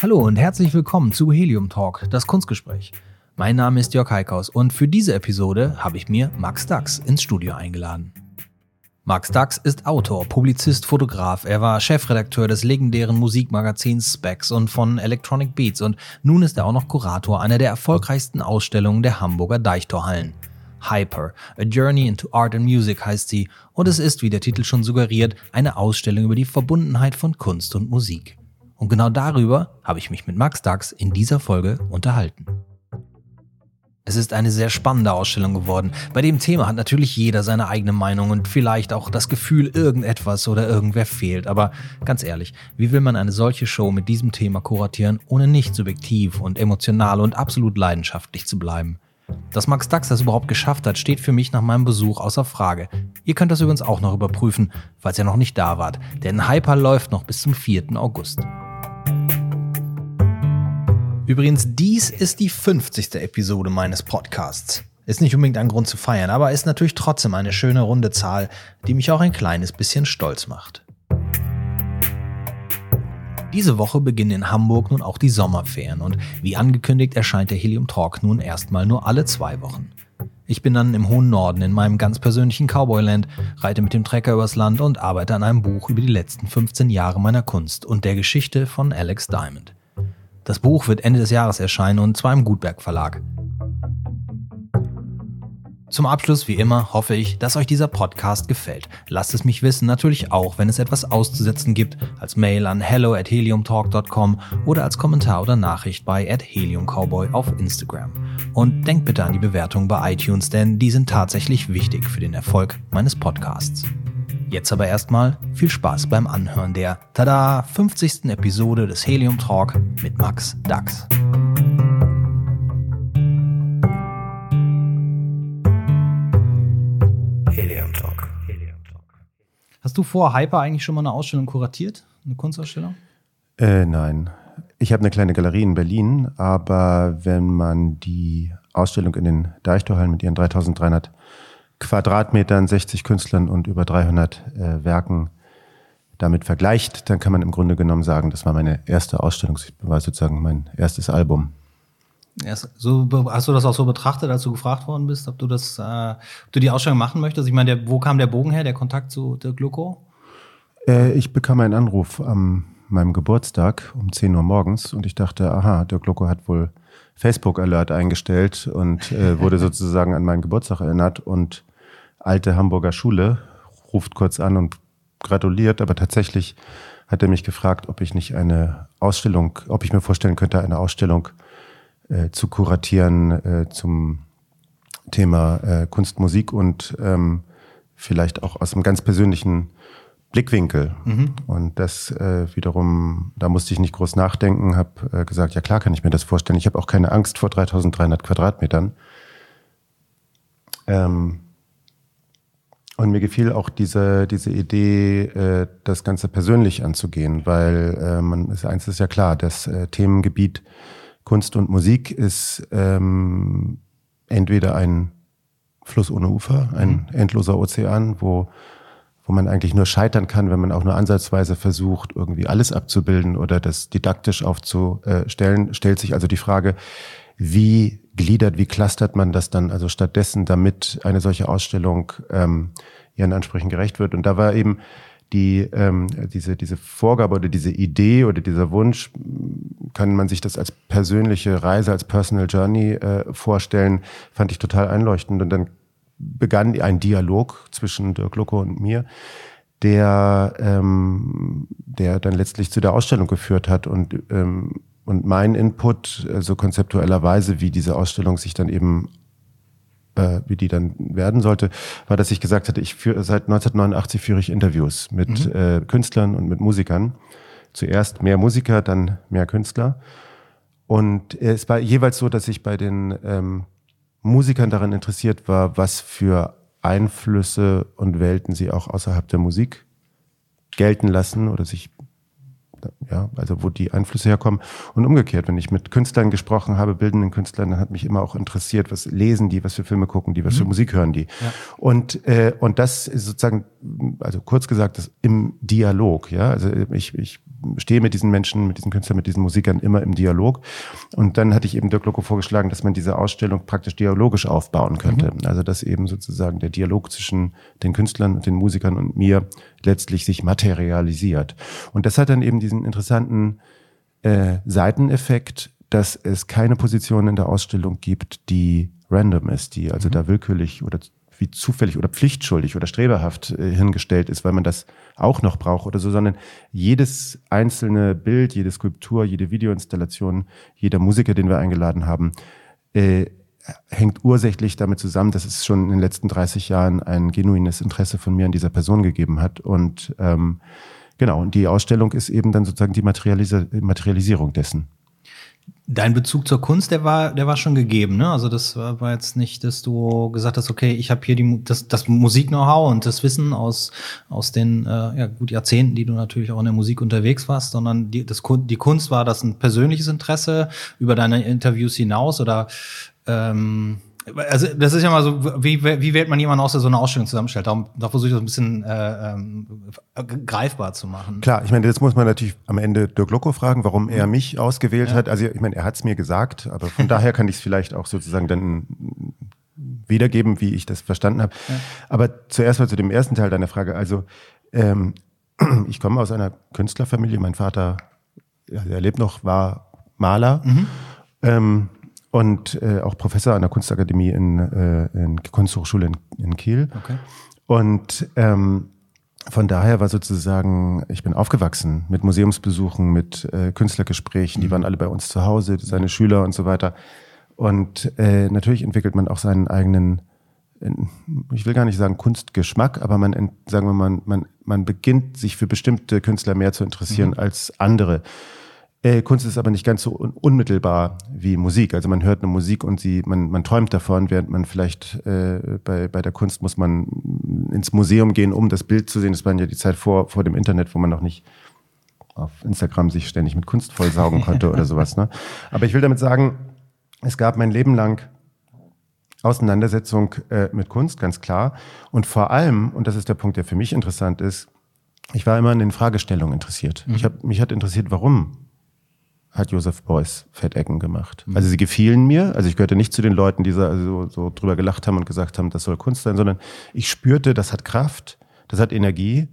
Hallo und herzlich willkommen zu Helium Talk, das Kunstgespräch. Mein Name ist Jörg Heikhaus und für diese Episode habe ich mir Max Dax ins Studio eingeladen. Max Dax ist Autor, Publizist, Fotograf. Er war Chefredakteur des legendären Musikmagazins Specs und von Electronic Beats und nun ist er auch noch Kurator einer der erfolgreichsten Ausstellungen der Hamburger Deichtorhallen. Hyper, A Journey into Art and Music heißt sie und es ist, wie der Titel schon suggeriert, eine Ausstellung über die Verbundenheit von Kunst und Musik. Und genau darüber habe ich mich mit Max Dax in dieser Folge unterhalten. Es ist eine sehr spannende Ausstellung geworden. Bei dem Thema hat natürlich jeder seine eigene Meinung und vielleicht auch das Gefühl, irgendetwas oder irgendwer fehlt. Aber ganz ehrlich, wie will man eine solche Show mit diesem Thema kuratieren, ohne nicht subjektiv und emotional und absolut leidenschaftlich zu bleiben? Dass Max Dax das überhaupt geschafft hat, steht für mich nach meinem Besuch außer Frage. Ihr könnt das übrigens auch noch überprüfen, falls ihr noch nicht da wart, denn Hyper läuft noch bis zum 4. August. Übrigens, dies ist die 50. Episode meines Podcasts. Ist nicht unbedingt ein Grund zu feiern, aber ist natürlich trotzdem eine schöne runde Zahl, die mich auch ein kleines bisschen stolz macht. Diese Woche beginnen in Hamburg nun auch die Sommerferien und wie angekündigt erscheint der Helium Talk nun erstmal nur alle zwei Wochen. Ich bin dann im hohen Norden in meinem ganz persönlichen Cowboyland, reite mit dem Trecker übers Land und arbeite an einem Buch über die letzten 15 Jahre meiner Kunst und der Geschichte von Alex Diamond. Das Buch wird Ende des Jahres erscheinen und zwar im Gutberg Verlag. Zum Abschluss, wie immer, hoffe ich, dass euch dieser Podcast gefällt. Lasst es mich wissen, natürlich auch, wenn es etwas auszusetzen gibt, als Mail an hello at heliumtalk.com oder als Kommentar oder Nachricht bei at heliumcowboy auf Instagram. Und denkt bitte an die Bewertung bei iTunes, denn die sind tatsächlich wichtig für den Erfolg meines Podcasts. Jetzt aber erstmal viel Spaß beim Anhören der, tada, 50. Episode des Helium Talk mit Max Dax. Helium Talk. Hast du vor Hyper eigentlich schon mal eine Ausstellung kuratiert? Eine Kunstausstellung? Äh, nein. Ich habe eine kleine Galerie in Berlin, aber wenn man die Ausstellung in den Deichtorhallen mit ihren 3300 Quadratmetern, 60 Künstlern und über 300 äh, Werken damit vergleicht, dann kann man im Grunde genommen sagen, das war meine erste Ausstellung, das war sozusagen mein erstes Album. Erst, so, hast du das auch so betrachtet, als du gefragt worden bist, ob du das, äh, ob du die Ausstellung machen möchtest? Ich meine, der, wo kam der Bogen her, der Kontakt zu Dirk Lucko? Äh, ich bekam einen Anruf am meinem Geburtstag um 10 Uhr morgens und ich dachte, aha, Dirk Lucko hat wohl Facebook-Alert eingestellt und äh, wurde sozusagen an meinen Geburtstag erinnert und alte Hamburger Schule, ruft kurz an und gratuliert, aber tatsächlich hat er mich gefragt, ob ich nicht eine Ausstellung, ob ich mir vorstellen könnte, eine Ausstellung äh, zu kuratieren äh, zum Thema äh, Kunst, Musik und ähm, vielleicht auch aus einem ganz persönlichen Blickwinkel. Mhm. Und das äh, wiederum, da musste ich nicht groß nachdenken, habe äh, gesagt, ja klar kann ich mir das vorstellen. Ich habe auch keine Angst vor 3300 Quadratmetern. Ähm, und mir gefiel auch diese, diese Idee, äh, das Ganze persönlich anzugehen, weil äh, man ist eins ist ja klar, das äh, Themengebiet Kunst und Musik ist ähm, entweder ein Fluss ohne Ufer, ein mhm. endloser Ozean, wo wo man eigentlich nur scheitern kann, wenn man auch nur ansatzweise versucht, irgendwie alles abzubilden oder das didaktisch aufzustellen, stellt sich also die Frage, wie gliedert, wie clustert man das dann also stattdessen, damit eine solche Ausstellung ähm, ihren Ansprüchen gerecht wird. Und da war eben die ähm, diese diese Vorgabe oder diese Idee oder dieser Wunsch, kann man sich das als persönliche Reise, als Personal Journey äh, vorstellen, fand ich total einleuchtend. Und dann begann ein Dialog zwischen Dirk Lucko und mir, der ähm, der dann letztlich zu der Ausstellung geführt hat und ähm, und mein Input, so konzeptuellerweise, wie diese Ausstellung sich dann eben, äh, wie die dann werden sollte, war, dass ich gesagt hatte, ich führe seit 1989 führe ich Interviews mit mhm. äh, Künstlern und mit Musikern. Zuerst mehr Musiker, dann mehr Künstler. Und es war jeweils so, dass ich bei den ähm, Musikern daran interessiert war, was für Einflüsse und Welten sie auch außerhalb der Musik gelten lassen oder sich ja, also wo die Einflüsse herkommen. Und umgekehrt, wenn ich mit Künstlern gesprochen habe, bildenden Künstlern, dann hat mich immer auch interessiert, was lesen die, was für Filme gucken die, was mhm. für Musik hören die. Ja. Und, äh, und das ist sozusagen, also kurz gesagt, das im Dialog, ja. Also ich, ich stehe mit diesen Menschen, mit diesen Künstlern, mit diesen Musikern immer im Dialog. Und dann hatte ich eben Dirk Loco vorgeschlagen, dass man diese Ausstellung praktisch dialogisch aufbauen könnte. Mhm. Also dass eben sozusagen der Dialog zwischen den Künstlern und den Musikern und mir letztlich sich materialisiert. Und das hat dann eben diesen interessanten äh, Seiteneffekt, dass es keine Position in der Ausstellung gibt, die random ist, die also mhm. da willkürlich oder wie zufällig oder pflichtschuldig oder streberhaft äh, hingestellt ist, weil man das auch noch braucht oder so, sondern jedes einzelne Bild, jede Skulptur, jede Videoinstallation, jeder Musiker, den wir eingeladen haben, äh, hängt ursächlich damit zusammen, dass es schon in den letzten 30 Jahren ein genuines Interesse von mir an dieser Person gegeben hat. Und ähm, genau, und die Ausstellung ist eben dann sozusagen die Materialis Materialisierung dessen. Dein Bezug zur Kunst, der war, der war schon gegeben, ne? Also das war jetzt nicht, dass du gesagt hast, okay, ich habe hier die, das, das Musik-Know-how und das Wissen aus aus den äh, ja, gut Jahrzehnten, die du natürlich auch in der Musik unterwegs warst, sondern die, das, die Kunst war das ein persönliches Interesse über deine Interviews hinaus oder ähm, also das ist ja mal so, wie, wie wählt man jemanden aus, der so eine Ausstellung zusammenstellt? Darum, da versuche ich das ein bisschen äh, ähm, greifbar zu machen. Klar, ich meine, jetzt muss man natürlich am Ende Dirk Locko fragen, warum er mich ausgewählt ja. hat. Also ich meine, er hat es mir gesagt, aber von daher kann ich es vielleicht auch sozusagen dann wiedergeben, wie ich das verstanden habe. Ja. Aber zuerst mal zu dem ersten Teil deiner Frage. Also ähm, ich komme aus einer Künstlerfamilie. Mein Vater, ja, er lebt noch, war Maler. Mhm. Ähm, und äh, auch Professor an der Kunstakademie in, äh, in Kunsthochschule in, in Kiel. Okay. Und ähm, von daher war sozusagen, ich bin aufgewachsen mit Museumsbesuchen, mit äh, Künstlergesprächen, die mhm. waren alle bei uns zu Hause, seine Schüler und so weiter. Und äh, natürlich entwickelt man auch seinen eigenen, ich will gar nicht sagen Kunstgeschmack, aber man, sagen wir mal, man, man beginnt sich für bestimmte Künstler mehr zu interessieren mhm. als andere. Äh, Kunst ist aber nicht ganz so un unmittelbar wie Musik. Also man hört eine Musik und sie, man, man träumt davon, während man vielleicht äh, bei, bei der Kunst muss man ins Museum gehen, um das Bild zu sehen. Das war ja die Zeit vor, vor dem Internet, wo man noch nicht auf Instagram sich ständig mit Kunst vollsaugen konnte oder sowas. Ne? Aber ich will damit sagen, es gab mein Leben lang Auseinandersetzung äh, mit Kunst, ganz klar. Und vor allem, und das ist der Punkt, der für mich interessant ist, ich war immer an den Fragestellungen interessiert. Mhm. Ich hab, mich hat interessiert, warum hat Josef Beuys Fettecken gemacht. Mhm. Also sie gefielen mir. Also ich gehörte nicht zu den Leuten, die so, so drüber gelacht haben und gesagt haben, das soll Kunst sein, sondern ich spürte, das hat Kraft, das hat Energie.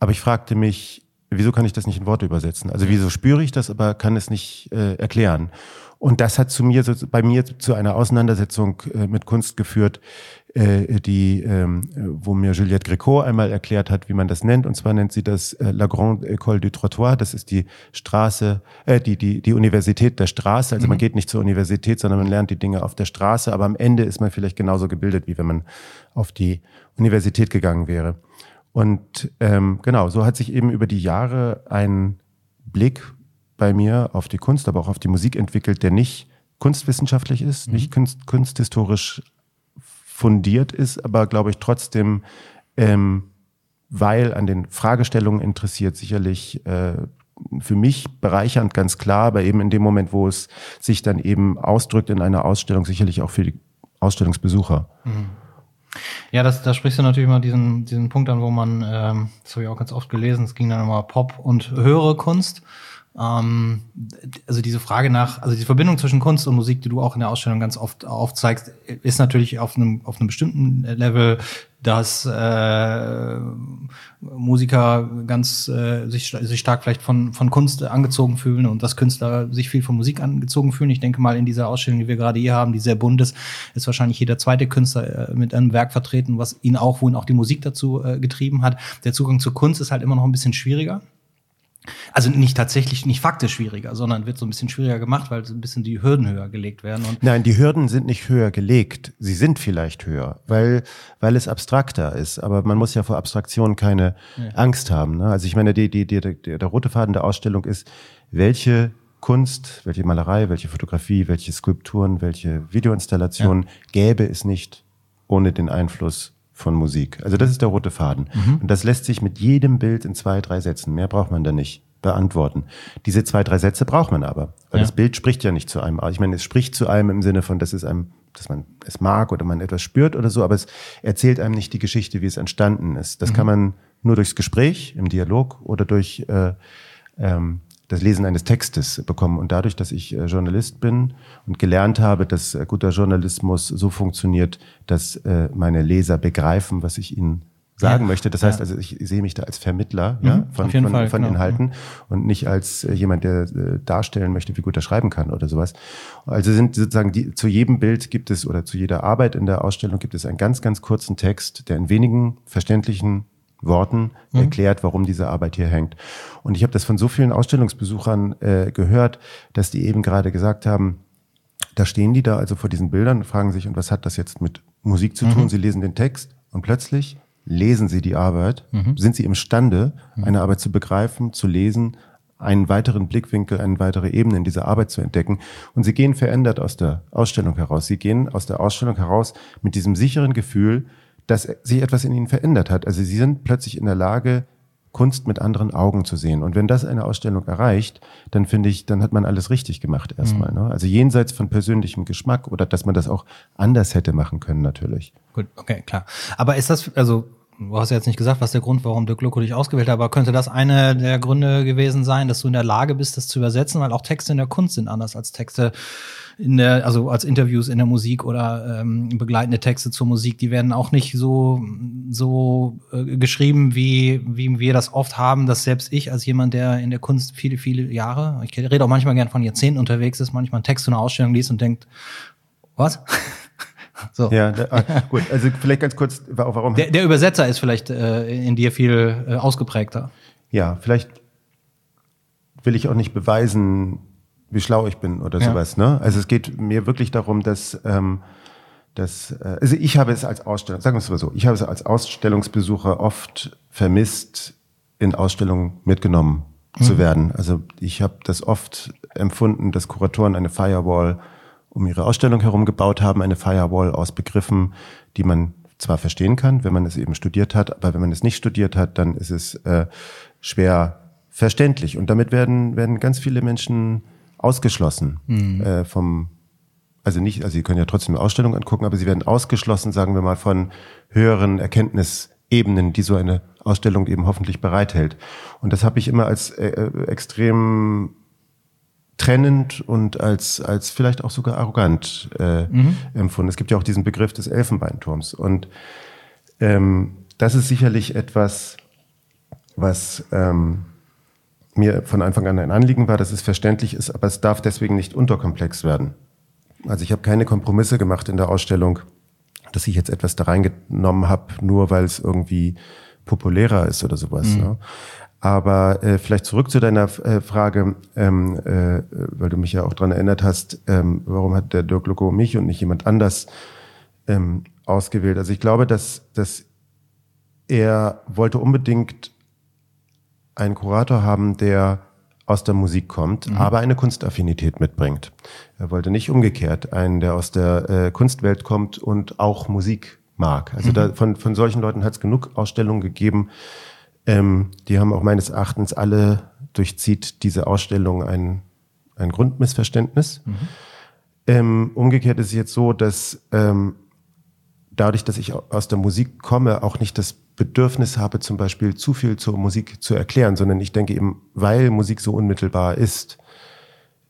Aber ich fragte mich, wieso kann ich das nicht in Worte übersetzen? Also wieso spüre ich das, aber kann es nicht äh, erklären? Und das hat zu mir, so, bei mir zu einer Auseinandersetzung äh, mit Kunst geführt, äh, die, ähm, wo mir Juliette Gréco einmal erklärt hat, wie man das nennt. Und zwar nennt sie das äh, La Grande École du Trottoir. Das ist die Straße, äh, die, die, die Universität der Straße. Also mhm. man geht nicht zur Universität, sondern man lernt die Dinge auf der Straße. Aber am Ende ist man vielleicht genauso gebildet, wie wenn man auf die Universität gegangen wäre. Und ähm, genau, so hat sich eben über die Jahre ein Blick bei mir auf die Kunst, aber auch auf die Musik entwickelt, der nicht kunstwissenschaftlich ist, mhm. nicht kunst, kunsthistorisch fundiert ist, aber glaube ich trotzdem, ähm, weil an den Fragestellungen interessiert, sicherlich äh, für mich bereichernd, ganz klar, aber eben in dem Moment, wo es sich dann eben ausdrückt in einer Ausstellung, sicherlich auch für die Ausstellungsbesucher. Mhm. Ja, das, da sprichst du natürlich mal diesen, diesen Punkt an, wo man, ähm, das habe ich auch ganz oft gelesen, es ging dann immer Pop und höhere Kunst. Ähm, also diese Frage nach, also die Verbindung zwischen Kunst und Musik, die du auch in der Ausstellung ganz oft aufzeigst, ist natürlich auf einem, auf einem bestimmten Level, dass äh, Musiker ganz äh, sich, sich stark vielleicht von, von Kunst angezogen fühlen und dass Künstler sich viel von Musik angezogen fühlen. Ich denke mal, in dieser Ausstellung, die wir gerade hier haben, die sehr bunt ist, ist wahrscheinlich jeder zweite Künstler äh, mit einem Werk vertreten, was ihn auch, wo ihn auch die Musik dazu äh, getrieben hat. Der Zugang zur Kunst ist halt immer noch ein bisschen schwieriger. Also nicht tatsächlich, nicht faktisch schwieriger, sondern wird so ein bisschen schwieriger gemacht, weil so ein bisschen die Hürden höher gelegt werden. Und Nein, die Hürden sind nicht höher gelegt. Sie sind vielleicht höher, weil, weil es abstrakter ist. Aber man muss ja vor Abstraktion keine ja. Angst haben. Ne? Also ich meine, die, die, die, der, der rote Faden der Ausstellung ist, welche Kunst, welche Malerei, welche Fotografie, welche Skulpturen, welche Videoinstallationen ja. gäbe es nicht ohne den Einfluss von Musik. Also das ist der rote Faden. Mhm. Und das lässt sich mit jedem Bild in zwei, drei Sätzen, mehr braucht man da nicht, beantworten. Diese zwei, drei Sätze braucht man aber, weil ja. das Bild spricht ja nicht zu einem. Ich meine, es spricht zu einem im Sinne von, dass es einem, dass man es mag oder man etwas spürt oder so, aber es erzählt einem nicht die Geschichte, wie es entstanden ist. Das mhm. kann man nur durchs Gespräch, im Dialog oder durch äh, ähm, das Lesen eines Textes bekommen. Und dadurch, dass ich äh, Journalist bin und gelernt habe, dass äh, guter Journalismus so funktioniert, dass äh, meine Leser begreifen, was ich ihnen sagen ja, möchte. Das heißt also, ich sehe mich da als Vermittler mhm, ja, von, von, Fall, von genau. Inhalten und nicht als jemand, der darstellen möchte, wie gut er schreiben kann oder sowas. Also sind sozusagen die, zu jedem Bild gibt es oder zu jeder Arbeit in der Ausstellung gibt es einen ganz, ganz kurzen Text, der in wenigen verständlichen Worten mhm. erklärt, warum diese Arbeit hier hängt. Und ich habe das von so vielen Ausstellungsbesuchern äh, gehört, dass die eben gerade gesagt haben, da stehen die da also vor diesen Bildern und fragen sich, und was hat das jetzt mit Musik zu tun? Mhm. Sie lesen den Text und plötzlich lesen sie die Arbeit, mhm. sind sie imstande, mhm. eine Arbeit zu begreifen, zu lesen, einen weiteren Blickwinkel, eine weitere Ebene in dieser Arbeit zu entdecken. Und sie gehen verändert aus der Ausstellung heraus. Sie gehen aus der Ausstellung heraus mit diesem sicheren Gefühl, dass sich etwas in ihnen verändert hat. Also sie sind plötzlich in der Lage, Kunst mit anderen Augen zu sehen. Und wenn das eine Ausstellung erreicht, dann finde ich, dann hat man alles richtig gemacht erstmal. Mhm. Ne? Also jenseits von persönlichem Geschmack oder dass man das auch anders hätte machen können natürlich. Gut, okay, klar. Aber ist das, also du hast ja jetzt nicht gesagt, was der Grund, warum Dirk Lucko dich ausgewählt hat, aber könnte das eine der Gründe gewesen sein, dass du in der Lage bist, das zu übersetzen, weil auch Texte in der Kunst sind anders als Texte in der, also als Interviews in der Musik oder ähm, begleitende Texte zur Musik, die werden auch nicht so, so äh, geschrieben, wie, wie wir das oft haben, dass selbst ich als jemand, der in der Kunst viele, viele Jahre, ich rede auch manchmal gern von Jahrzehnten unterwegs ist, manchmal einen Text zu einer Ausstellung liest und denkt, was? So. Ja, da, ah, gut. Also vielleicht ganz kurz, warum? Der, der Übersetzer ist vielleicht äh, in dir viel äh, ausgeprägter. Ja, vielleicht will ich auch nicht beweisen, wie schlau ich bin oder ja. sowas. Ne? Also es geht mir wirklich darum, dass, ähm, dass äh, also ich habe es als Ausstellung, sagen wir es mal so, ich habe es als Ausstellungsbesucher oft vermisst, in Ausstellungen mitgenommen mhm. zu werden. Also ich habe das oft empfunden, dass Kuratoren eine Firewall um ihre Ausstellung herum gebaut haben, eine Firewall aus Begriffen, die man zwar verstehen kann, wenn man es eben studiert hat, aber wenn man es nicht studiert hat, dann ist es äh, schwer verständlich. Und damit werden, werden ganz viele Menschen ausgeschlossen mhm. äh, vom, also nicht, also sie können ja trotzdem eine Ausstellung angucken, aber sie werden ausgeschlossen, sagen wir mal, von höheren Erkenntnisebenen, die so eine Ausstellung eben hoffentlich bereithält. Und das habe ich immer als äh, äh extrem trennend und als, als vielleicht auch sogar arrogant äh, mhm. empfunden. Es gibt ja auch diesen Begriff des Elfenbeinturms. Und ähm, das ist sicherlich etwas, was ähm, mir von Anfang an ein Anliegen war, dass es verständlich ist, aber es darf deswegen nicht unterkomplex werden. Also ich habe keine Kompromisse gemacht in der Ausstellung, dass ich jetzt etwas da reingenommen habe, nur weil es irgendwie populärer ist oder sowas. Mhm. Ne? Aber äh, vielleicht zurück zu deiner äh, Frage, ähm, äh, weil du mich ja auch dran erinnert hast, ähm, warum hat der Dirk Loco mich und nicht jemand anders ähm, ausgewählt? Also ich glaube, dass, dass er wollte unbedingt einen Kurator haben, der aus der Musik kommt, mhm. aber eine Kunstaffinität mitbringt. Er wollte nicht umgekehrt einen, der aus der äh, Kunstwelt kommt und auch Musik mag. Also mhm. da, von, von solchen Leuten hat es genug Ausstellungen gegeben. Ähm, die haben auch meines Erachtens alle durchzieht diese Ausstellung ein, ein Grundmissverständnis. Mhm. Ähm, umgekehrt ist es jetzt so, dass ähm, dadurch, dass ich aus der Musik komme, auch nicht das Bedürfnis habe, zum Beispiel zu viel zur Musik zu erklären, sondern ich denke eben, weil Musik so unmittelbar ist,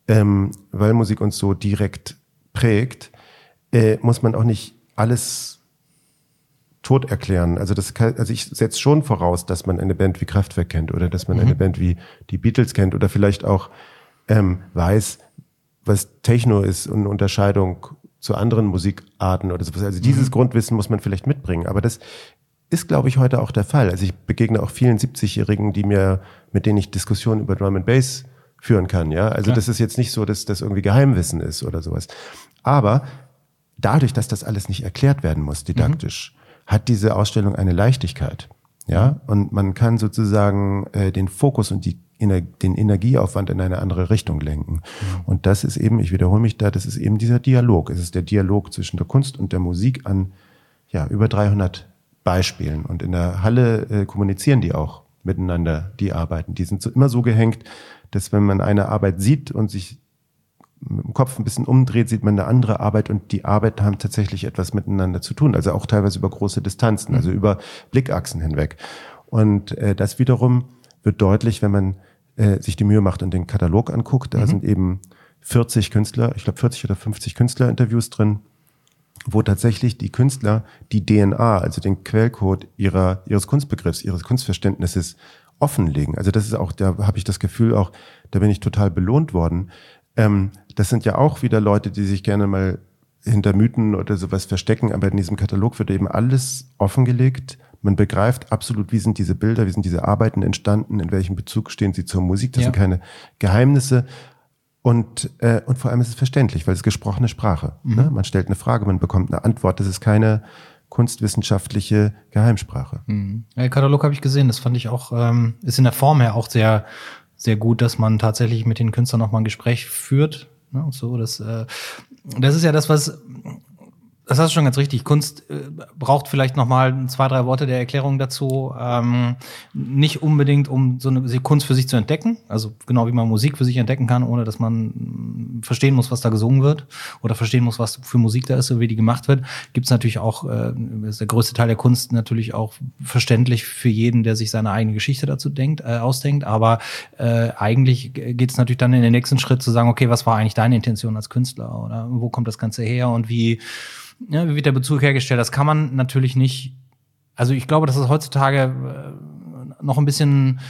ähm, weil Musik uns so direkt prägt, äh, muss man auch nicht alles tot erklären. Also das kann, also ich setze schon voraus, dass man eine Band wie Kraftwerk kennt oder dass man mhm. eine Band wie die Beatles kennt oder vielleicht auch ähm, weiß, was Techno ist und eine Unterscheidung zu anderen Musikarten oder sowas. Also dieses mhm. Grundwissen muss man vielleicht mitbringen. Aber das ist, glaube ich, heute auch der Fall. Also ich begegne auch vielen 70-Jährigen, die mir, mit denen ich Diskussionen über Drum and Bass führen kann. Ja, also Klar. das ist jetzt nicht so, dass das irgendwie Geheimwissen ist oder sowas. Aber dadurch, dass das alles nicht erklärt werden muss, didaktisch, mhm. Hat diese Ausstellung eine Leichtigkeit. Ja, und man kann sozusagen äh, den Fokus und die, den Energieaufwand in eine andere Richtung lenken. Mhm. Und das ist eben, ich wiederhole mich da, das ist eben dieser Dialog. Es ist der Dialog zwischen der Kunst und der Musik an ja, über 300 Beispielen. Und in der Halle äh, kommunizieren die auch miteinander, die arbeiten. Die sind so, immer so gehängt, dass wenn man eine Arbeit sieht und sich mit dem Kopf ein bisschen umdreht, sieht man eine andere Arbeit und die Arbeit haben tatsächlich etwas miteinander zu tun. Also auch teilweise über große Distanzen, also über Blickachsen hinweg. Und äh, das wiederum wird deutlich, wenn man äh, sich die Mühe macht und den Katalog anguckt. Da mhm. sind eben 40 Künstler, ich glaube 40 oder 50 Künstlerinterviews drin, wo tatsächlich die Künstler die DNA, also den Quellcode ihrer, ihres Kunstbegriffs, ihres Kunstverständnisses offenlegen. Also das ist auch, da habe ich das Gefühl auch, da bin ich total belohnt worden. Ähm, das sind ja auch wieder Leute, die sich gerne mal hinter Mythen oder sowas verstecken, aber in diesem Katalog wird eben alles offengelegt. Man begreift absolut, wie sind diese Bilder, wie sind diese Arbeiten entstanden, in welchem Bezug stehen sie zur Musik. Das ja. sind keine Geheimnisse. Und, äh, und vor allem ist es verständlich, weil es gesprochene Sprache. Mhm. Ne? Man stellt eine Frage, man bekommt eine Antwort. Das ist keine kunstwissenschaftliche Geheimsprache. Mhm. Ja, Katalog habe ich gesehen. Das fand ich auch, ähm, ist in der Form her auch sehr, sehr gut, dass man tatsächlich mit den Künstlern noch mal ein Gespräch führt. Ne? Und so, das, äh, das ist ja das, was das hast du schon ganz richtig. Kunst äh, braucht vielleicht noch mal zwei, drei Worte der Erklärung dazu. Ähm, nicht unbedingt, um so eine Kunst für sich zu entdecken. Also genau wie man Musik für sich entdecken kann, ohne dass man mm, verstehen muss, was da gesungen wird oder verstehen muss, was für Musik da ist und wie die gemacht wird. Gibt es natürlich auch, äh, ist der größte Teil der Kunst natürlich auch verständlich für jeden, der sich seine eigene Geschichte dazu denkt, äh, ausdenkt. Aber äh, eigentlich geht es natürlich dann in den nächsten Schritt zu sagen, okay, was war eigentlich deine Intention als Künstler oder wo kommt das Ganze her und wie ja, wie wird der Bezug hergestellt? Das kann man natürlich nicht. Also ich glaube, dass es heutzutage äh, noch ein bisschen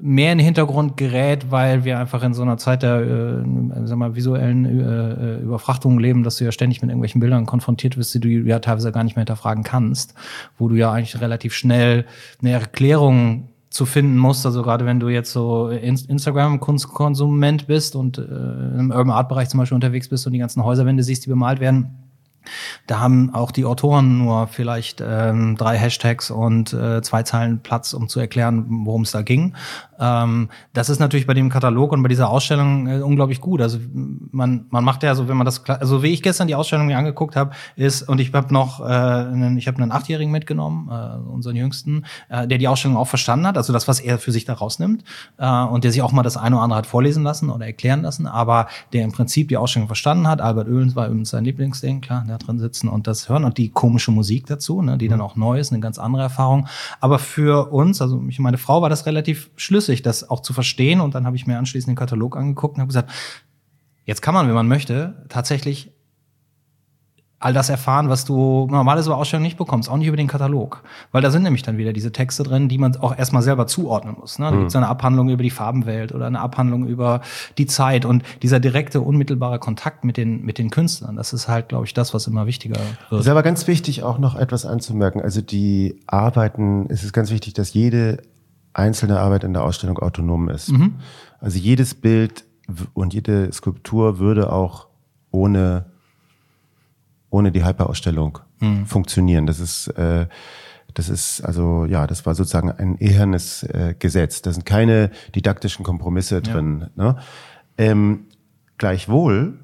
mehr in den Hintergrund gerät, weil wir einfach in so einer Zeit der äh, sag mal, visuellen äh, äh, Überfrachtung leben, dass du ja ständig mit irgendwelchen Bildern konfrontiert wirst, die du ja teilweise gar nicht mehr hinterfragen kannst, wo du ja eigentlich relativ schnell eine Erklärung zu finden musst. Also gerade wenn du jetzt so Instagram-Kunstkonsument bist und äh, im Urban Art Bereich zum Beispiel unterwegs bist und die ganzen Häuserwände siehst, die bemalt werden, da haben auch die Autoren nur vielleicht ähm, drei Hashtags und äh, zwei Zeilen Platz, um zu erklären, worum es da ging. Ähm, das ist natürlich bei dem Katalog und bei dieser Ausstellung äh, unglaublich gut. Also man, man macht ja so, wenn man das, also wie ich gestern die Ausstellung mir angeguckt habe, ist und ich habe noch, äh, einen, ich habe einen Achtjährigen mitgenommen, äh, unseren Jüngsten, äh, der die Ausstellung auch verstanden hat, also das, was er für sich da rausnimmt äh, und der sich auch mal das eine oder andere hat vorlesen lassen oder erklären lassen, aber der im Prinzip die Ausstellung verstanden hat. Albert Oehlens war übrigens sein Lieblingsding, klar, da drin sitzen und das hören und die komische Musik dazu, ne, die dann mhm. auch neu ist, eine ganz andere Erfahrung. Aber für uns, also ich meine Frau, war das relativ schlüssig, das auch zu verstehen. Und dann habe ich mir anschließend den Katalog angeguckt und habe gesagt, jetzt kann man, wenn man möchte, tatsächlich all das erfahren, was du normalerweise bei Ausstellungen nicht bekommst, auch nicht über den Katalog. Weil da sind nämlich dann wieder diese Texte drin, die man auch erstmal selber zuordnen muss. Ne? Da mhm. gibt es eine Abhandlung über die Farbenwelt oder eine Abhandlung über die Zeit und dieser direkte, unmittelbare Kontakt mit den, mit den Künstlern, das ist halt, glaube ich, das, was immer wichtiger wird. Es ist aber ganz wichtig, auch noch etwas anzumerken. Also die Arbeiten, es ist ganz wichtig, dass jede einzelne Arbeit in der Ausstellung autonom ist. Mhm. Also jedes Bild und jede Skulptur würde auch ohne ohne die Hyperausstellung mhm. funktionieren. Das ist, äh, das ist also ja, das war sozusagen ein ehernes äh, Gesetz. Da sind keine didaktischen Kompromisse drin. Ja. Ne? Ähm, gleichwohl,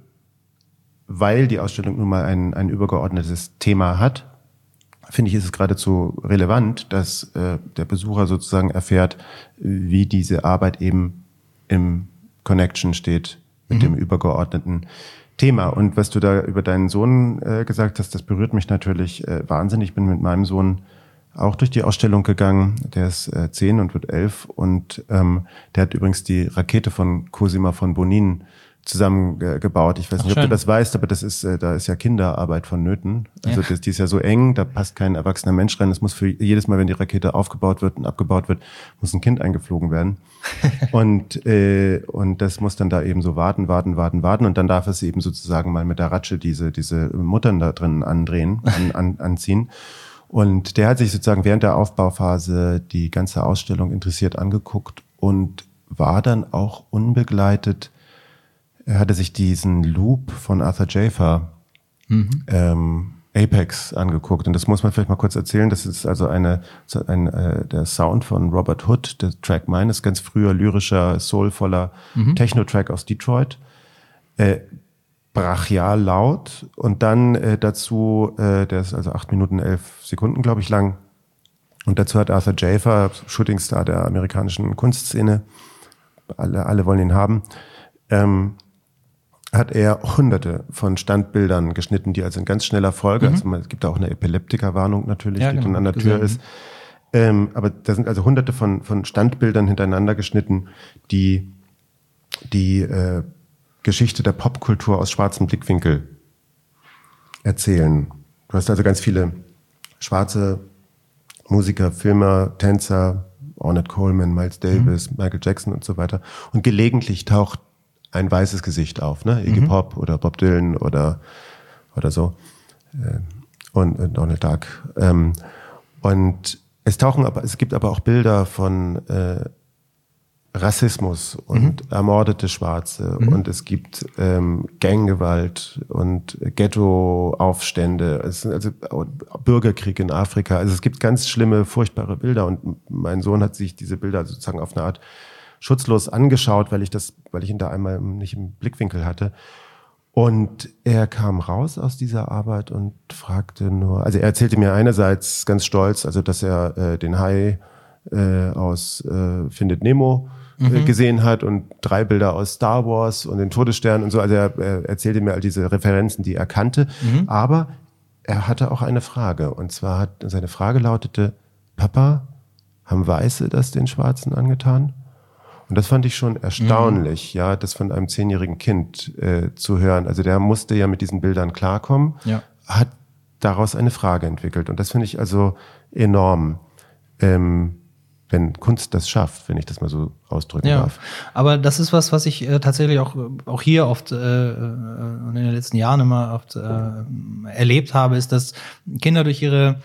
weil die Ausstellung nun mal ein, ein übergeordnetes Thema hat, finde ich, ist es geradezu relevant, dass äh, der Besucher sozusagen erfährt, wie diese Arbeit eben im Connection steht mit mhm. dem übergeordneten Thema. Und was du da über deinen Sohn äh, gesagt hast, das berührt mich natürlich äh, wahnsinnig. Ich bin mit meinem Sohn auch durch die Ausstellung gegangen. Der ist äh, zehn und wird elf und ähm, der hat übrigens die Rakete von Cosima von Bonin zusammengebaut. Ich weiß nicht, Ach, ob du das weißt, aber das ist, äh, da ist ja Kinderarbeit vonnöten. Also ja. das, die ist ja so eng, da passt kein erwachsener Mensch rein. Es muss für jedes Mal, wenn die Rakete aufgebaut wird und abgebaut wird, muss ein Kind eingeflogen werden. und, äh, und das muss dann da eben so warten, warten, warten, warten. Und dann darf es eben sozusagen mal mit der Ratsche diese, diese Muttern da drin andrehen, an, an, anziehen. Und der hat sich sozusagen während der Aufbauphase die ganze Ausstellung interessiert angeguckt und war dann auch unbegleitet hatte sich diesen Loop von Arthur Jafer mhm. ähm, Apex angeguckt. Und das muss man vielleicht mal kurz erzählen. Das ist also eine, ein, äh, der Sound von Robert Hood, der Track Mine, ist ganz früher lyrischer, soulvoller mhm. Techno-Track aus Detroit. Äh, brachial laut und dann äh, dazu, äh, der ist also acht Minuten elf Sekunden, glaube ich, lang, Und dazu hat Arthur Jafer, Shootingstar der amerikanischen Kunstszene, alle, alle wollen ihn haben, ähm, hat er hunderte von Standbildern geschnitten, die also in ganz schneller Folge, mhm. also es gibt auch eine Epileptikerwarnung natürlich, ja, die genau, dann an der Tür ist. Ähm, aber da sind also hunderte von, von Standbildern hintereinander geschnitten, die die äh, Geschichte der Popkultur aus schwarzem Blickwinkel erzählen. Du hast also ganz viele schwarze Musiker, Filmer, Tänzer, Ornette Coleman, Miles Davis, mhm. Michael Jackson und so weiter. Und gelegentlich taucht ein weißes Gesicht auf, ne? Iggy mhm. Pop oder Bob Dylan oder, oder so. Ähm, und, und Donald Duck. Ähm, und es tauchen aber, es gibt aber auch Bilder von äh, Rassismus und mhm. ermordete Schwarze mhm. und es gibt ähm, Ganggewalt und Ghettoaufstände, also Bürgerkrieg in Afrika. Also es gibt ganz schlimme, furchtbare Bilder und mein Sohn hat sich diese Bilder sozusagen auf eine Art schutzlos angeschaut, weil ich das, weil ich ihn da einmal nicht im Blickwinkel hatte. Und er kam raus aus dieser Arbeit und fragte nur, also er erzählte mir einerseits ganz stolz, also dass er äh, den Hai äh, aus äh, Findet Nemo äh, mhm. gesehen hat und drei Bilder aus Star Wars und den Todesstern und so. Also er, er erzählte mir all diese Referenzen, die er kannte. Mhm. Aber er hatte auch eine Frage. Und zwar hat seine Frage lautete, Papa, haben Weiße das den Schwarzen angetan? Und das fand ich schon erstaunlich, mhm. ja, das von einem zehnjährigen Kind äh, zu hören. Also der musste ja mit diesen Bildern klarkommen, ja. hat daraus eine Frage entwickelt. Und das finde ich also enorm, ähm, wenn Kunst das schafft, wenn ich das mal so ausdrücken ja. darf. Aber das ist was, was ich äh, tatsächlich auch, auch hier oft äh, äh in den letzten Jahren immer oft äh, erlebt habe, ist, dass Kinder durch ihre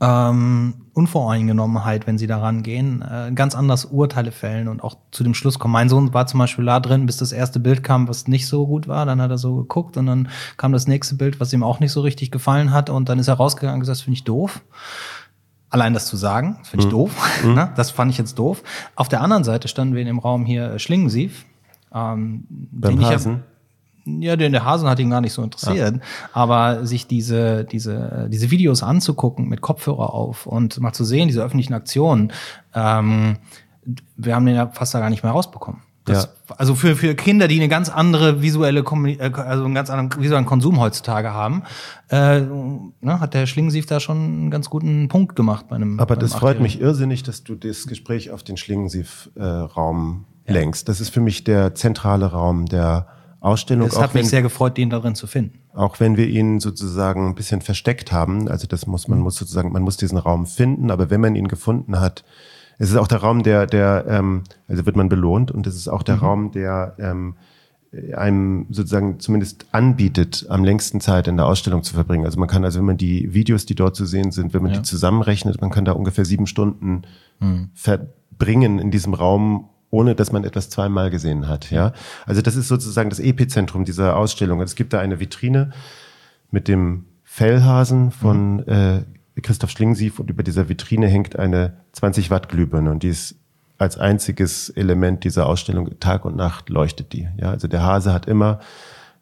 ähm, Unvoreingenommenheit, wenn sie daran gehen, äh, ganz anders Urteile fällen und auch zu dem Schluss kommen. Mein Sohn war zum Beispiel da drin, bis das erste Bild kam, was nicht so gut war. Dann hat er so geguckt und dann kam das nächste Bild, was ihm auch nicht so richtig gefallen hat. Und dann ist er rausgegangen und gesagt, das finde ich doof. Allein das zu sagen, das finde ich mhm. doof. Mhm. das fand ich jetzt doof. Auf der anderen Seite standen wir in dem Raum hier Schlingensief. Ähm, Beim Hasen? Ja, denn der Hasen hat ihn gar nicht so interessiert. Ja. Aber sich diese, diese, diese Videos anzugucken mit Kopfhörer auf und mal zu sehen, diese öffentlichen Aktionen, ähm, wir haben den ja fast da gar nicht mehr rausbekommen. Das, ja. Also für, für Kinder, die eine ganz andere visuelle, äh, also einen ganz anderen visuellen Konsum heutzutage haben, äh, ne, hat der Schlingensief da schon einen ganz guten Punkt gemacht bei einem. Aber das freut mich irrsinnig, dass du das Gespräch auf den Schlingensief-Raum äh, lenkst. Das ist für mich der zentrale Raum der Ausstellung. Es hat mich sehr gefreut, den darin zu finden. Auch wenn wir ihn sozusagen ein bisschen versteckt haben, also das muss man mhm. muss sozusagen, man muss diesen Raum finden, aber wenn man ihn gefunden hat, es ist auch der Raum, der, der, ähm, also wird man belohnt und es ist auch der mhm. Raum, der ähm, einem sozusagen zumindest anbietet, am längsten Zeit in der Ausstellung zu verbringen. Also man kann also, wenn man die Videos, die dort zu sehen sind, wenn man ja. die zusammenrechnet, man kann da ungefähr sieben Stunden mhm. verbringen in diesem Raum, ohne dass man etwas zweimal gesehen hat. Ja, also das ist sozusagen das Epizentrum dieser Ausstellung. Es gibt da eine Vitrine mit dem Fellhasen von mhm. äh, Christoph Schlingensief und über dieser Vitrine hängt eine 20 Watt Glühbirne und die ist als einziges Element dieser Ausstellung Tag und Nacht leuchtet die. Ja, also der Hase hat immer,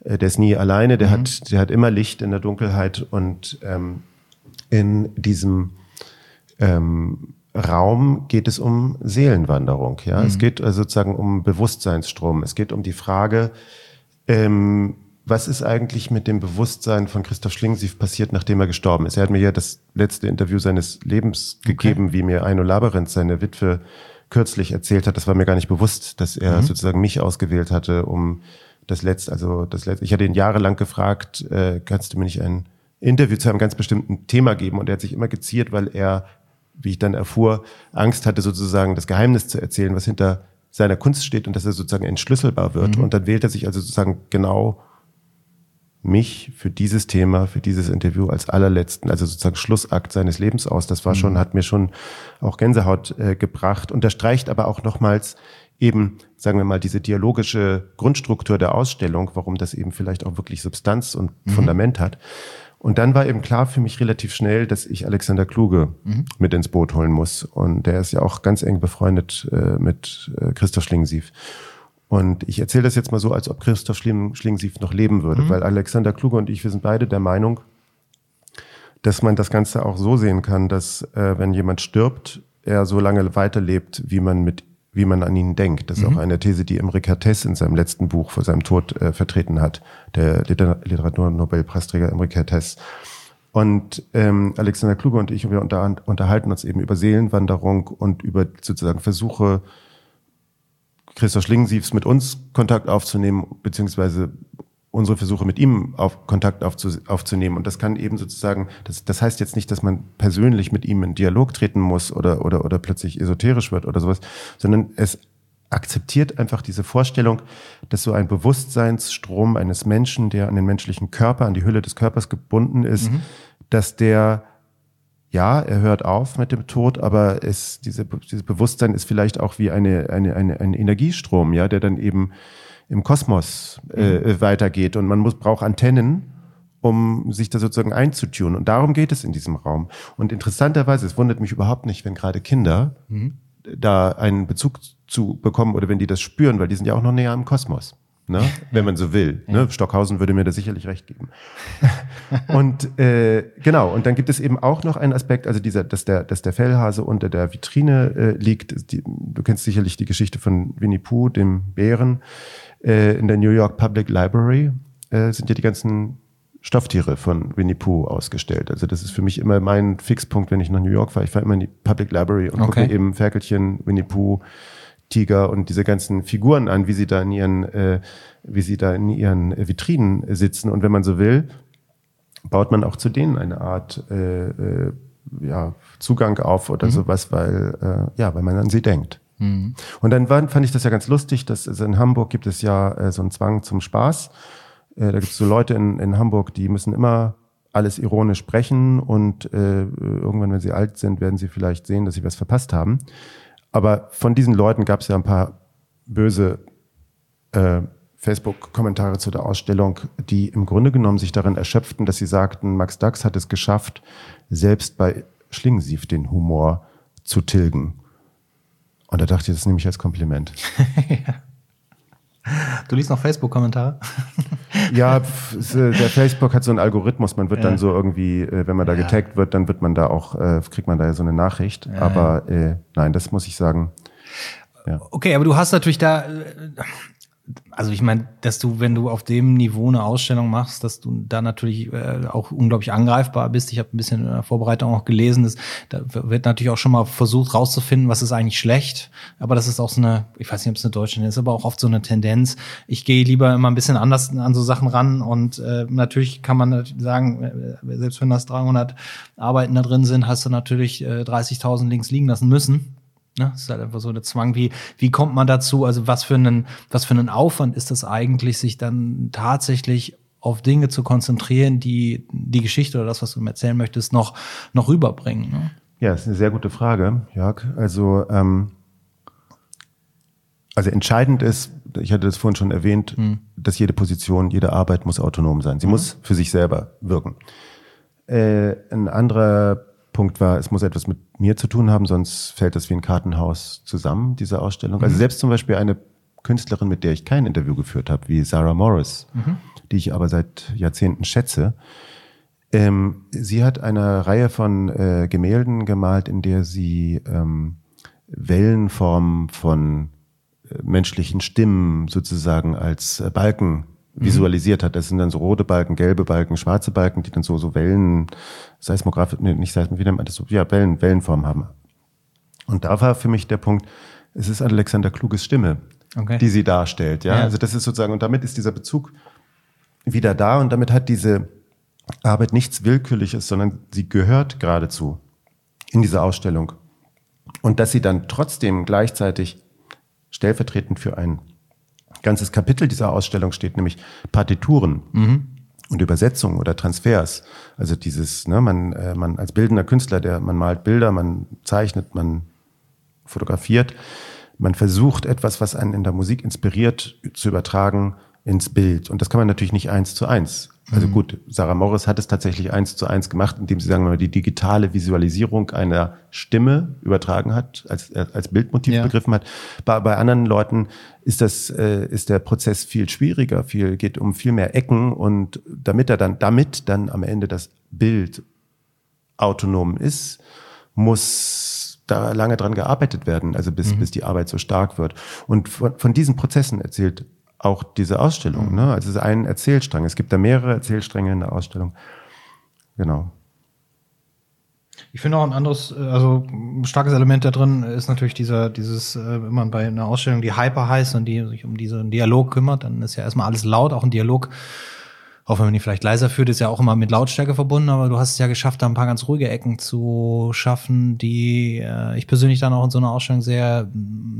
äh, der ist nie alleine, der mhm. hat, der hat immer Licht in der Dunkelheit und ähm, in diesem ähm, Raum geht es um Seelenwanderung. Ja, mhm. es geht also sozusagen um Bewusstseinsstrom. Es geht um die Frage, ähm, was ist eigentlich mit dem Bewusstsein von Christoph Schlingensief passiert, nachdem er gestorben ist? Er hat mir ja das letzte Interview seines Lebens gegeben, okay. wie mir Eino Labyrinth, seine Witwe, kürzlich erzählt hat. Das war mir gar nicht bewusst, dass er mhm. sozusagen mich ausgewählt hatte, um das letzte, also das letzte. Ich hatte ihn jahrelang gefragt, äh, kannst du mir nicht ein Interview zu einem ganz bestimmten Thema geben? Und er hat sich immer geziert, weil er wie ich dann erfuhr, Angst hatte, sozusagen das Geheimnis zu erzählen, was hinter seiner Kunst steht und dass er sozusagen entschlüsselbar wird. Mhm. Und dann wählt er sich also sozusagen genau mich für dieses Thema, für dieses Interview als allerletzten, also sozusagen Schlussakt seines Lebens aus. Das war schon, mhm. hat mir schon auch Gänsehaut äh, gebracht. Unterstreicht aber auch nochmals eben, sagen wir mal, diese dialogische Grundstruktur der Ausstellung, warum das eben vielleicht auch wirklich Substanz und mhm. Fundament hat. Und dann war eben klar für mich relativ schnell, dass ich Alexander Kluge mhm. mit ins Boot holen muss. Und der ist ja auch ganz eng befreundet äh, mit äh, Christoph Schlingensief. Und ich erzähle das jetzt mal so, als ob Christoph Schlingensief noch leben würde, mhm. weil Alexander Kluge und ich, wir sind beide der Meinung, dass man das Ganze auch so sehen kann, dass äh, wenn jemand stirbt, er so lange weiterlebt, wie man mit wie man an ihn denkt. Das ist mhm. auch eine These, die Emre Kertész in seinem letzten Buch vor seinem Tod äh, vertreten hat, der Literaturnobelpreisträger Emre Kertész. Und ähm, Alexander Kluge und ich, wir unter, unterhalten uns eben über Seelenwanderung und über sozusagen Versuche, Christoph Schlingensiefs mit uns Kontakt aufzunehmen, beziehungsweise unsere Versuche mit ihm auf Kontakt aufzu, aufzunehmen. Und das kann eben sozusagen, das, das heißt jetzt nicht, dass man persönlich mit ihm in Dialog treten muss oder, oder, oder plötzlich esoterisch wird oder sowas, sondern es akzeptiert einfach diese Vorstellung, dass so ein Bewusstseinsstrom eines Menschen, der an den menschlichen Körper, an die Hülle des Körpers gebunden ist, mhm. dass der ja, er hört auf mit dem Tod, aber es, diese, dieses Bewusstsein ist vielleicht auch wie eine, eine, eine, ein Energiestrom, ja, der dann eben im Kosmos äh, mhm. weitergeht. Und man muss, braucht Antennen, um sich da sozusagen einzutun. Und darum geht es in diesem Raum. Und interessanterweise, es wundert mich überhaupt nicht, wenn gerade Kinder mhm. da einen Bezug zu bekommen oder wenn die das spüren, weil die sind ja auch noch näher am Kosmos ne? wenn man so will. Ne? Stockhausen würde mir da sicherlich recht geben. und äh, genau, und dann gibt es eben auch noch einen Aspekt, also dieser, dass der, dass der Fellhase unter der Vitrine äh, liegt. Die, du kennst sicherlich die Geschichte von Winnie Pooh, dem Bären. Äh, in der New York Public Library äh, sind ja die ganzen Stofftiere von Winnie Pooh ausgestellt. Also das ist für mich immer mein Fixpunkt, wenn ich nach New York fahre. Ich fahre immer in die Public Library und okay. gucke eben Ferkelchen, Winnie Pooh, Tiger und diese ganzen Figuren an, wie sie da in ihren, äh, wie sie da in ihren Vitrinen sitzen. Und wenn man so will, baut man auch zu denen eine Art äh, äh, ja, Zugang auf oder mhm. sowas, weil, äh, ja, weil man an sie denkt. Mhm. Und dann war, fand ich das ja ganz lustig, dass also in Hamburg gibt es ja äh, so einen Zwang zum Spaß. Äh, da gibt es so Leute in, in Hamburg, die müssen immer alles ironisch sprechen und äh, irgendwann, wenn sie alt sind, werden sie vielleicht sehen, dass sie was verpasst haben. Aber von diesen Leuten gab es ja ein paar böse äh, Facebook-Kommentare zu der Ausstellung, die im Grunde genommen sich darin erschöpften, dass sie sagten, Max Dax hat es geschafft, selbst bei Schlingensief den Humor zu tilgen. Und da dachte ich, das nehme ich als Kompliment. Du liest noch Facebook-Kommentare? ja, äh, der Facebook hat so einen Algorithmus. Man wird ja. dann so irgendwie, äh, wenn man da ja. getaggt wird, dann wird man da auch, äh, kriegt man da ja so eine Nachricht. Ja, aber äh, nein, das muss ich sagen. Okay, aber du hast natürlich da also ich meine, dass du, wenn du auf dem Niveau eine Ausstellung machst, dass du da natürlich äh, auch unglaublich angreifbar bist. Ich habe ein bisschen in der Vorbereitung auch gelesen, dass, da wird natürlich auch schon mal versucht rauszufinden, was ist eigentlich schlecht. Aber das ist auch so eine, ich weiß nicht, ob es eine deutsche ist, aber auch oft so eine Tendenz. Ich gehe lieber immer ein bisschen anders an so Sachen ran und äh, natürlich kann man sagen, äh, selbst wenn das 300 Arbeiten da drin sind, hast du natürlich äh, 30.000 links liegen lassen müssen Ne? Das ist halt einfach so eine Zwang. Wie, wie kommt man dazu? Also was für einen, was für einen Aufwand ist das eigentlich, sich dann tatsächlich auf Dinge zu konzentrieren, die die Geschichte oder das, was du mir erzählen möchtest, noch, noch rüberbringen? Ne? Ja, das ist eine sehr gute Frage, Jörg. Also, ähm, also entscheidend ist, ich hatte das vorhin schon erwähnt, hm. dass jede Position, jede Arbeit muss autonom sein. Sie mhm. muss für sich selber wirken. Äh, ein anderer Punkt war, es muss etwas mit mir zu tun haben, sonst fällt das wie ein Kartenhaus zusammen, diese Ausstellung. Also mhm. selbst zum Beispiel eine Künstlerin, mit der ich kein Interview geführt habe, wie Sarah Morris, mhm. die ich aber seit Jahrzehnten schätze. Ähm, sie hat eine Reihe von äh, Gemälden gemalt, in der sie ähm, Wellenformen von äh, menschlichen Stimmen sozusagen als äh, Balken. Visualisiert hat. Das sind dann so rote Balken, gelbe Balken, schwarze Balken, die dann so, so Wellen, Seismograph, nee, nicht Seismograph, wie nennt man das so, ja, Wellen, Wellenform haben. Und da war für mich der Punkt, es ist Alexander Kluges Stimme, okay. die sie darstellt, ja? ja. Also das ist sozusagen, und damit ist dieser Bezug wieder da und damit hat diese Arbeit nichts Willkürliches, sondern sie gehört geradezu in diese Ausstellung. Und dass sie dann trotzdem gleichzeitig stellvertretend für ein ganzes Kapitel dieser Ausstellung steht nämlich Partituren. Mhm. Und Übersetzungen oder Transfers. Also dieses, ne, man, äh, man als bildender Künstler, der man malt Bilder, man zeichnet, man fotografiert, man versucht etwas, was einen in der Musik inspiriert, zu übertragen ins Bild. Und das kann man natürlich nicht eins zu eins. Also mhm. gut, Sarah Morris hat es tatsächlich eins zu eins gemacht, indem sie, sagen wir mal, die digitale Visualisierung einer Stimme übertragen hat, als, als Bildmotiv ja. begriffen hat. Bei, bei anderen Leuten ist das, äh, ist der Prozess viel schwieriger, viel, geht um viel mehr Ecken und damit er dann, damit dann am Ende das Bild autonom ist, muss da lange dran gearbeitet werden, also bis, mhm. bis die Arbeit so stark wird. Und von, von diesen Prozessen erzählt auch diese Ausstellung. Mhm. Ne? Also es ist ein Erzählstrang. Es gibt da mehrere Erzählstränge in der Ausstellung. Genau. Ich finde auch ein anderes, äh, also ein starkes Element da drin ist natürlich dieser, dieses, äh, wenn man bei einer Ausstellung, die Hyper heißt und die sich um diesen Dialog kümmert, dann ist ja erstmal alles laut, auch ein Dialog auch wenn man die vielleicht leiser führt, ist ja auch immer mit Lautstärke verbunden, aber du hast es ja geschafft, da ein paar ganz ruhige Ecken zu schaffen, die äh, ich persönlich dann auch in so einer Ausstellung sehr,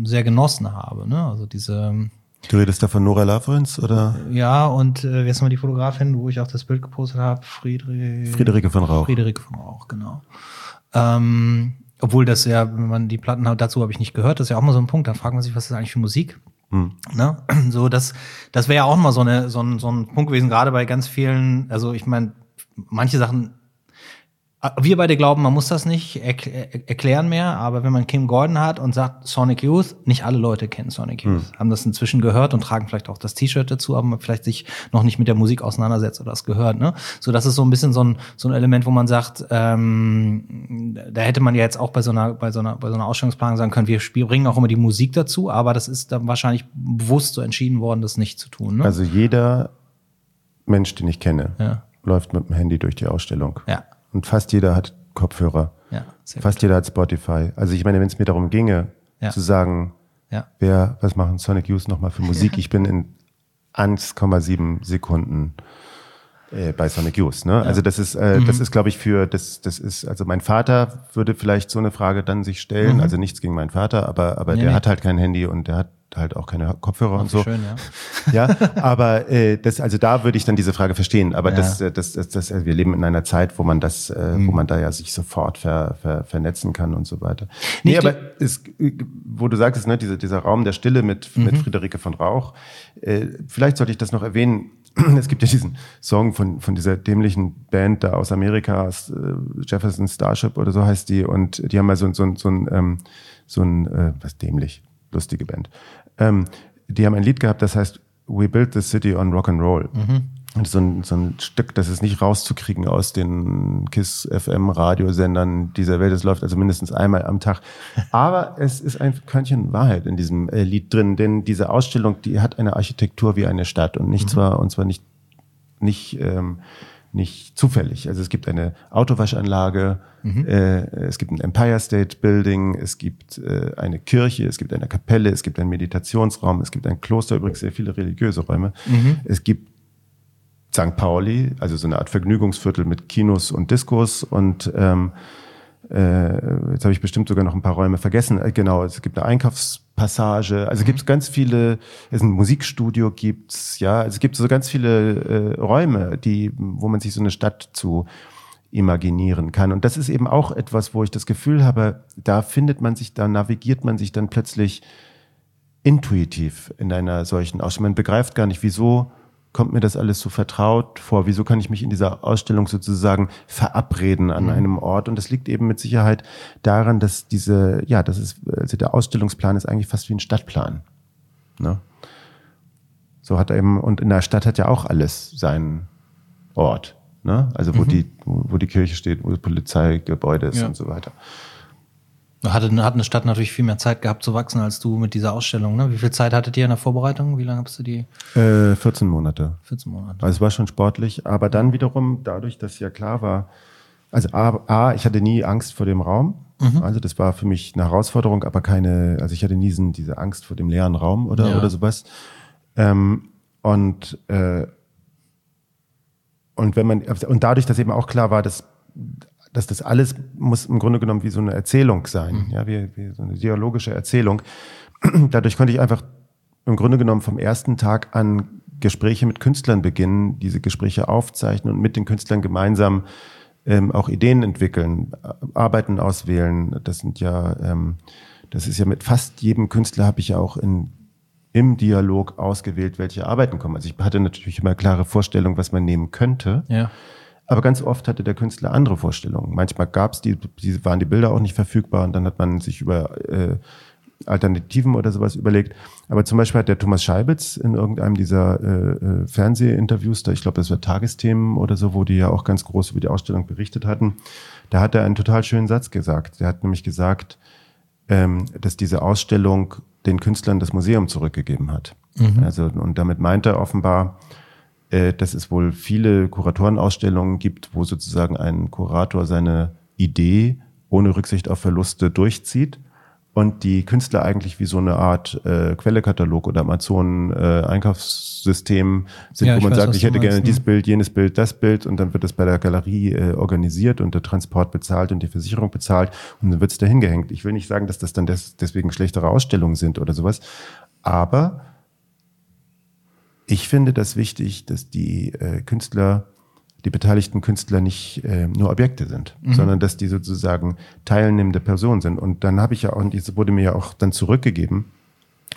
sehr genossen habe. Ne? Also diese. Du redest da von Nora Lavrenz, oder? Ja, und äh, ist mal die Fotografin, wo ich auch das Bild gepostet habe? Friedrich, Friederike von Rauch. Friederike von Rauch, genau. Ähm, obwohl das ja, wenn man die Platten hat, dazu habe ich nicht gehört, das ist ja auch mal so ein Punkt, dann fragt man sich, was ist eigentlich für Musik? Hm. Ne? So, das, das wäre ja auch mal so, eine, so, ein, so ein Punkt gewesen, gerade bei ganz vielen, also ich meine, manche Sachen wir beide glauben, man muss das nicht erklären mehr, aber wenn man Kim Gordon hat und sagt Sonic Youth, nicht alle Leute kennen Sonic Youth, hm. haben das inzwischen gehört und tragen vielleicht auch das T-Shirt dazu, aber vielleicht sich noch nicht mit der Musik auseinandersetzt oder das gehört. Ne? So, das ist so ein bisschen so ein, so ein Element, wo man sagt, ähm, da hätte man ja jetzt auch bei so einer, bei so einer, bei so einer Ausstellungsplanung sagen können, wir bringen auch immer die Musik dazu, aber das ist dann wahrscheinlich bewusst so entschieden worden, das nicht zu tun. Ne? Also jeder Mensch, den ich kenne, ja. läuft mit dem Handy durch die Ausstellung. Ja und fast jeder hat Kopfhörer. Ja, fast gut. jeder hat Spotify. Also ich meine, wenn es mir darum ginge, ja. zu sagen, ja. wer, was machen Sonic Youth nochmal für Musik? Ich bin in 1,7 Sekunden äh, bei Sonic Youth. Ne? Also das ist, äh, mhm. das ist, glaube ich, für das, das ist, also mein Vater würde vielleicht so eine Frage dann sich stellen. Mhm. Also nichts gegen meinen Vater, aber aber nee, der nee. hat halt kein Handy und der hat halt auch keine Kopfhörer Ach, und so. Schön, ja. ja, aber äh, das, also da würde ich dann diese Frage verstehen. Aber ja. das, äh, das, das, das, wir leben in einer Zeit, wo man das, äh, mhm. wo man da ja sich sofort ver, ver, vernetzen kann und so weiter. Nee, nee aber es, wo du sagtest, ne, dieser, dieser Raum der Stille mit, mhm. mit Friederike von Rauch, äh, vielleicht sollte ich das noch erwähnen. Es gibt ja diesen Song von, von dieser dämlichen Band da aus Amerika, äh, Jefferson Starship oder so heißt die, und die haben mal so, so, so ein, ähm, so ein, äh, was dämlich, lustige Band. Ähm, die haben ein Lied gehabt, das heißt We Built the City on Rock and Roll. Mhm. Und so ein, so ein Stück, das ist nicht rauszukriegen aus den KISS FM Radiosendern dieser Welt. Es läuft also mindestens einmal am Tag. Aber es ist ein Körnchen Wahrheit in diesem äh, Lied drin, denn diese Ausstellung, die hat eine Architektur wie eine Stadt und nicht mhm. zwar, und zwar nicht, nicht, ähm, nicht zufällig. Also es gibt eine Autowaschanlage, mhm. äh, es gibt ein Empire State Building, es gibt äh, eine Kirche, es gibt eine Kapelle, es gibt einen Meditationsraum, es gibt ein Kloster, übrigens sehr viele religiöse Räume. Mhm. Es gibt St. Pauli, also so eine Art Vergnügungsviertel mit Kinos und Diskos und ähm, äh, jetzt habe ich bestimmt sogar noch ein paar Räume vergessen. Äh, genau, es gibt eine Einkaufspassage. Also mhm. gibt es ganz viele, es ein Musikstudio gibt's, ja, es gibt so ganz viele äh, Räume, die, wo man sich so eine Stadt zu imaginieren kann. Und das ist eben auch etwas, wo ich das Gefühl habe, da findet man sich, da navigiert man sich dann plötzlich intuitiv in einer solchen Ausstellung. Man begreift gar nicht, wieso kommt mir das alles so vertraut vor? Wieso kann ich mich in dieser Ausstellung sozusagen verabreden an mhm. einem Ort? Und das liegt eben mit Sicherheit daran, dass diese, ja, das ist, also der Ausstellungsplan ist eigentlich fast wie ein Stadtplan. Ne? So hat er eben, und in der Stadt hat ja auch alles seinen Ort. Ne? Also wo mhm. die, wo die Kirche steht, wo das Polizeigebäude ist ja. und so weiter. Hatte, hat eine Stadt natürlich viel mehr Zeit gehabt zu wachsen als du mit dieser Ausstellung. Ne? Wie viel Zeit hattet ihr in der Vorbereitung? Wie lange hast du die? Äh, 14 Monate. 14 Monate. Also es war schon sportlich, aber dann wiederum dadurch, dass ja klar war, also A, A ich hatte nie Angst vor dem Raum. Mhm. Also das war für mich eine Herausforderung, aber keine, also ich hatte nie diese Angst vor dem leeren Raum oder, ja. oder sowas. Ähm, und, äh, und wenn man, und dadurch, dass eben auch klar war, dass dass das alles muss im Grunde genommen wie so eine Erzählung sein, mhm. ja, wie, wie so eine dialogische Erzählung. Dadurch konnte ich einfach im Grunde genommen vom ersten Tag an Gespräche mit Künstlern beginnen, diese Gespräche aufzeichnen und mit den Künstlern gemeinsam ähm, auch Ideen entwickeln, Arbeiten auswählen. Das sind ja, ähm, das ist ja mit fast jedem Künstler habe ich ja auch in im Dialog ausgewählt, welche Arbeiten kommen. Also ich hatte natürlich immer klare Vorstellung, was man nehmen könnte. Ja. Aber ganz oft hatte der Künstler andere Vorstellungen. Manchmal gab es die, die, waren die Bilder auch nicht verfügbar und dann hat man sich über äh, Alternativen oder sowas überlegt. Aber zum Beispiel hat der Thomas Scheibitz in irgendeinem dieser äh, äh, Fernsehinterviews, da ich glaube, das war Tagesthemen oder so, wo die ja auch ganz groß über die Ausstellung berichtet hatten, da hat er einen total schönen Satz gesagt. Der hat nämlich gesagt, ähm, dass diese Ausstellung den Künstlern das Museum zurückgegeben hat. Mhm. Also, und damit meint er offenbar, äh, dass es wohl viele Kuratorenausstellungen gibt, wo sozusagen ein Kurator seine Idee ohne Rücksicht auf Verluste durchzieht und die Künstler eigentlich wie so eine Art äh, Quellekatalog oder Amazon äh, sind, ja, wo man weiß, sagt, ich hätte gerne dieses Bild, jenes Bild, das Bild und dann wird es bei der Galerie äh, organisiert und der Transport bezahlt und die Versicherung bezahlt und dann wird es dahin gehängt. Ich will nicht sagen, dass das dann des, deswegen schlechtere Ausstellungen sind oder sowas, aber ich finde das wichtig, dass die äh, Künstler die beteiligten Künstler nicht äh, nur Objekte sind, mhm. sondern dass die sozusagen teilnehmende Personen sind. Und dann habe ich ja auch, und das wurde mir ja auch dann zurückgegeben,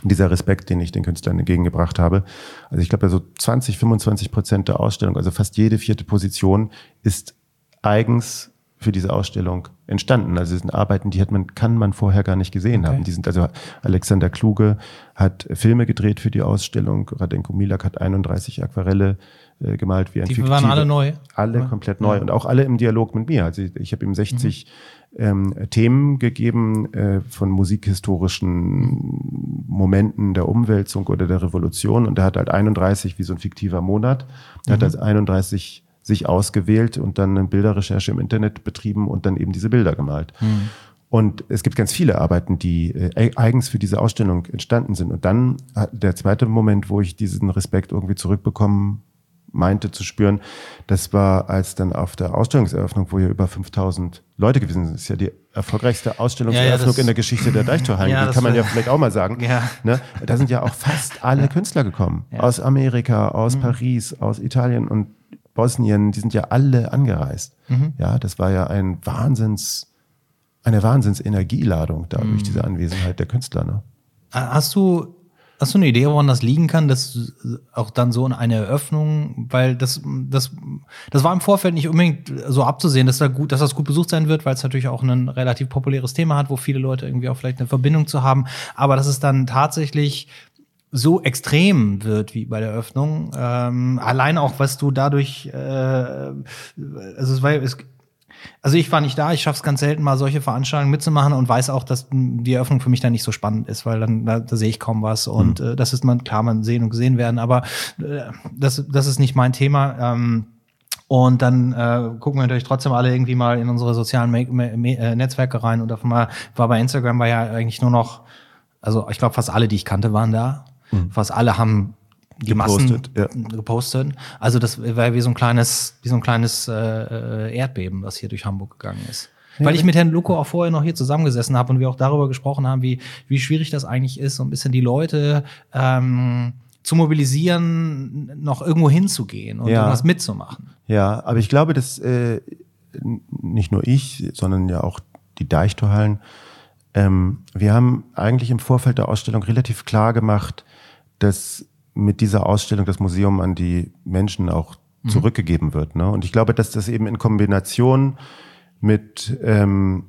dieser Respekt, den ich den Künstlern entgegengebracht habe. Also ich glaube, so 20, 25 Prozent der Ausstellung, also fast jede vierte Position ist eigens für diese Ausstellung entstanden. Also es sind Arbeiten, die hat man, kann man vorher gar nicht gesehen okay. haben. Die sind also Alexander Kluge hat Filme gedreht für die Ausstellung. Radenko Milak hat 31 Aquarelle äh, gemalt wie ein Die Fiktive. waren alle neu. Alle ja. komplett neu ja. und auch alle im Dialog mit mir. Also ich, ich habe ihm 60 mhm. ähm, Themen gegeben äh, von musikhistorischen Momenten der Umwälzung oder der Revolution und er hat halt 31 wie so ein fiktiver Monat. Er mhm. hat also 31 sich ausgewählt und dann eine Bilderrecherche im Internet betrieben und dann eben diese Bilder gemalt. Mhm. Und es gibt ganz viele Arbeiten, die äh, eigens für diese Ausstellung entstanden sind. Und dann der zweite Moment, wo ich diesen Respekt irgendwie zurückbekommen meinte zu spüren, das war als dann auf der Ausstellungseröffnung, wo ja über 5000 Leute gewesen sind. Das ist ja die erfolgreichste Ausstellungseröffnung ja, ja, in der Geschichte der Deichtorhallen. Ja, die kann man ja vielleicht auch mal sagen. Ja. Ne? Da sind ja auch fast alle Künstler gekommen. Aus Amerika, aus mhm. Paris, aus Italien und Bosnien. Die sind ja alle angereist. Mhm. Ja, das war ja ein Wahnsinns, eine Wahnsinnsenergieladung da mhm. durch diese Anwesenheit der Künstler. Ne? Hast du Hast du eine Idee, woran das liegen kann, dass auch dann so eine Eröffnung, weil das, das, das war im Vorfeld nicht unbedingt so abzusehen, dass, da gut, dass das gut besucht sein wird, weil es natürlich auch ein relativ populäres Thema hat, wo viele Leute irgendwie auch vielleicht eine Verbindung zu haben. Aber dass es dann tatsächlich so extrem wird wie bei der Eröffnung. Ähm, allein auch, was du dadurch, äh, also es war, es, also ich war nicht da, ich schaffe es ganz selten mal solche Veranstaltungen mitzumachen und weiß auch, dass die Eröffnung für mich dann nicht so spannend ist, weil dann da, da sehe ich kaum was und mhm. äh, das ist man klar, man sehen und gesehen werden, aber äh, das das ist nicht mein Thema. Ähm, und dann äh, gucken wir natürlich trotzdem alle irgendwie mal in unsere sozialen Me Me Me äh, Netzwerke rein und auf einmal war bei Instagram war ja eigentlich nur noch, also ich glaube fast alle, die ich kannte, waren da. Mhm. Fast alle haben die gepostet, Massen ja. gepostet. Also das war wie so ein kleines, wie so ein kleines äh, äh, Erdbeben, was hier durch Hamburg gegangen ist. Ja. Weil ich mit Herrn Luko auch vorher noch hier zusammengesessen habe und wir auch darüber gesprochen haben, wie, wie schwierig das eigentlich ist, so ein bisschen die Leute ähm, zu mobilisieren, noch irgendwo hinzugehen und ja. irgendwas mitzumachen. Ja, aber ich glaube, dass äh, nicht nur ich, sondern ja auch die Deichtorhallen, ähm, wir haben eigentlich im Vorfeld der Ausstellung relativ klar gemacht, dass mit dieser Ausstellung das Museum an die Menschen auch mhm. zurückgegeben wird. Ne? Und ich glaube, dass das eben in Kombination mit, ähm,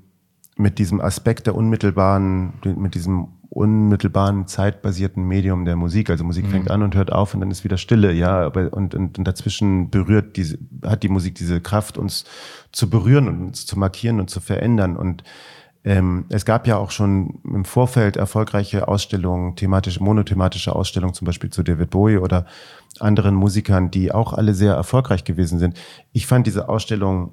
mit diesem Aspekt der unmittelbaren, mit diesem unmittelbaren zeitbasierten Medium der Musik. Also Musik mhm. fängt an und hört auf und dann ist wieder Stille, ja. Aber, und, und, und dazwischen berührt diese, hat die Musik diese Kraft, uns zu berühren und uns zu markieren und zu verändern. Und ähm, es gab ja auch schon im Vorfeld erfolgreiche Ausstellungen, thematische, monothematische Ausstellungen, zum Beispiel zu David Bowie oder anderen Musikern, die auch alle sehr erfolgreich gewesen sind. Ich fand diese Ausstellung,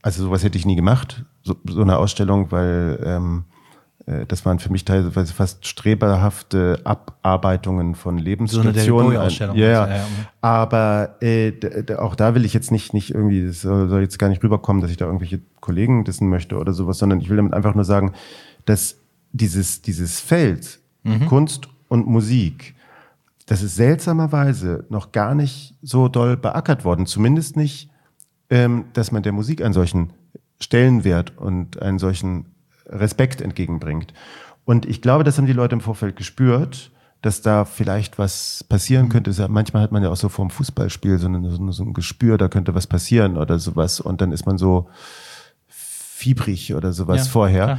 also sowas hätte ich nie gemacht, so, so eine Ausstellung, weil ähm, äh, das waren für mich teilweise fast streberhafte Abarbeitungen von Lebensstationen. So eine ja, ja. aber äh, auch da will ich jetzt nicht nicht irgendwie, es soll jetzt gar nicht rüberkommen, dass ich da irgendwelche Kollegen dissen möchte oder sowas, sondern ich will damit einfach nur sagen, dass dieses dieses Feld mhm. Kunst und Musik, das ist seltsamerweise noch gar nicht so doll beackert worden, zumindest nicht, ähm, dass man der Musik einen solchen Stellenwert und einen solchen Respekt entgegenbringt. Und ich glaube, das haben die Leute im Vorfeld gespürt, dass da vielleicht was passieren könnte. Manchmal hat man ja auch so vor dem Fußballspiel so, eine, so ein Gespür, da könnte was passieren oder sowas. Und dann ist man so fiebrig oder sowas ja, vorher. Klar.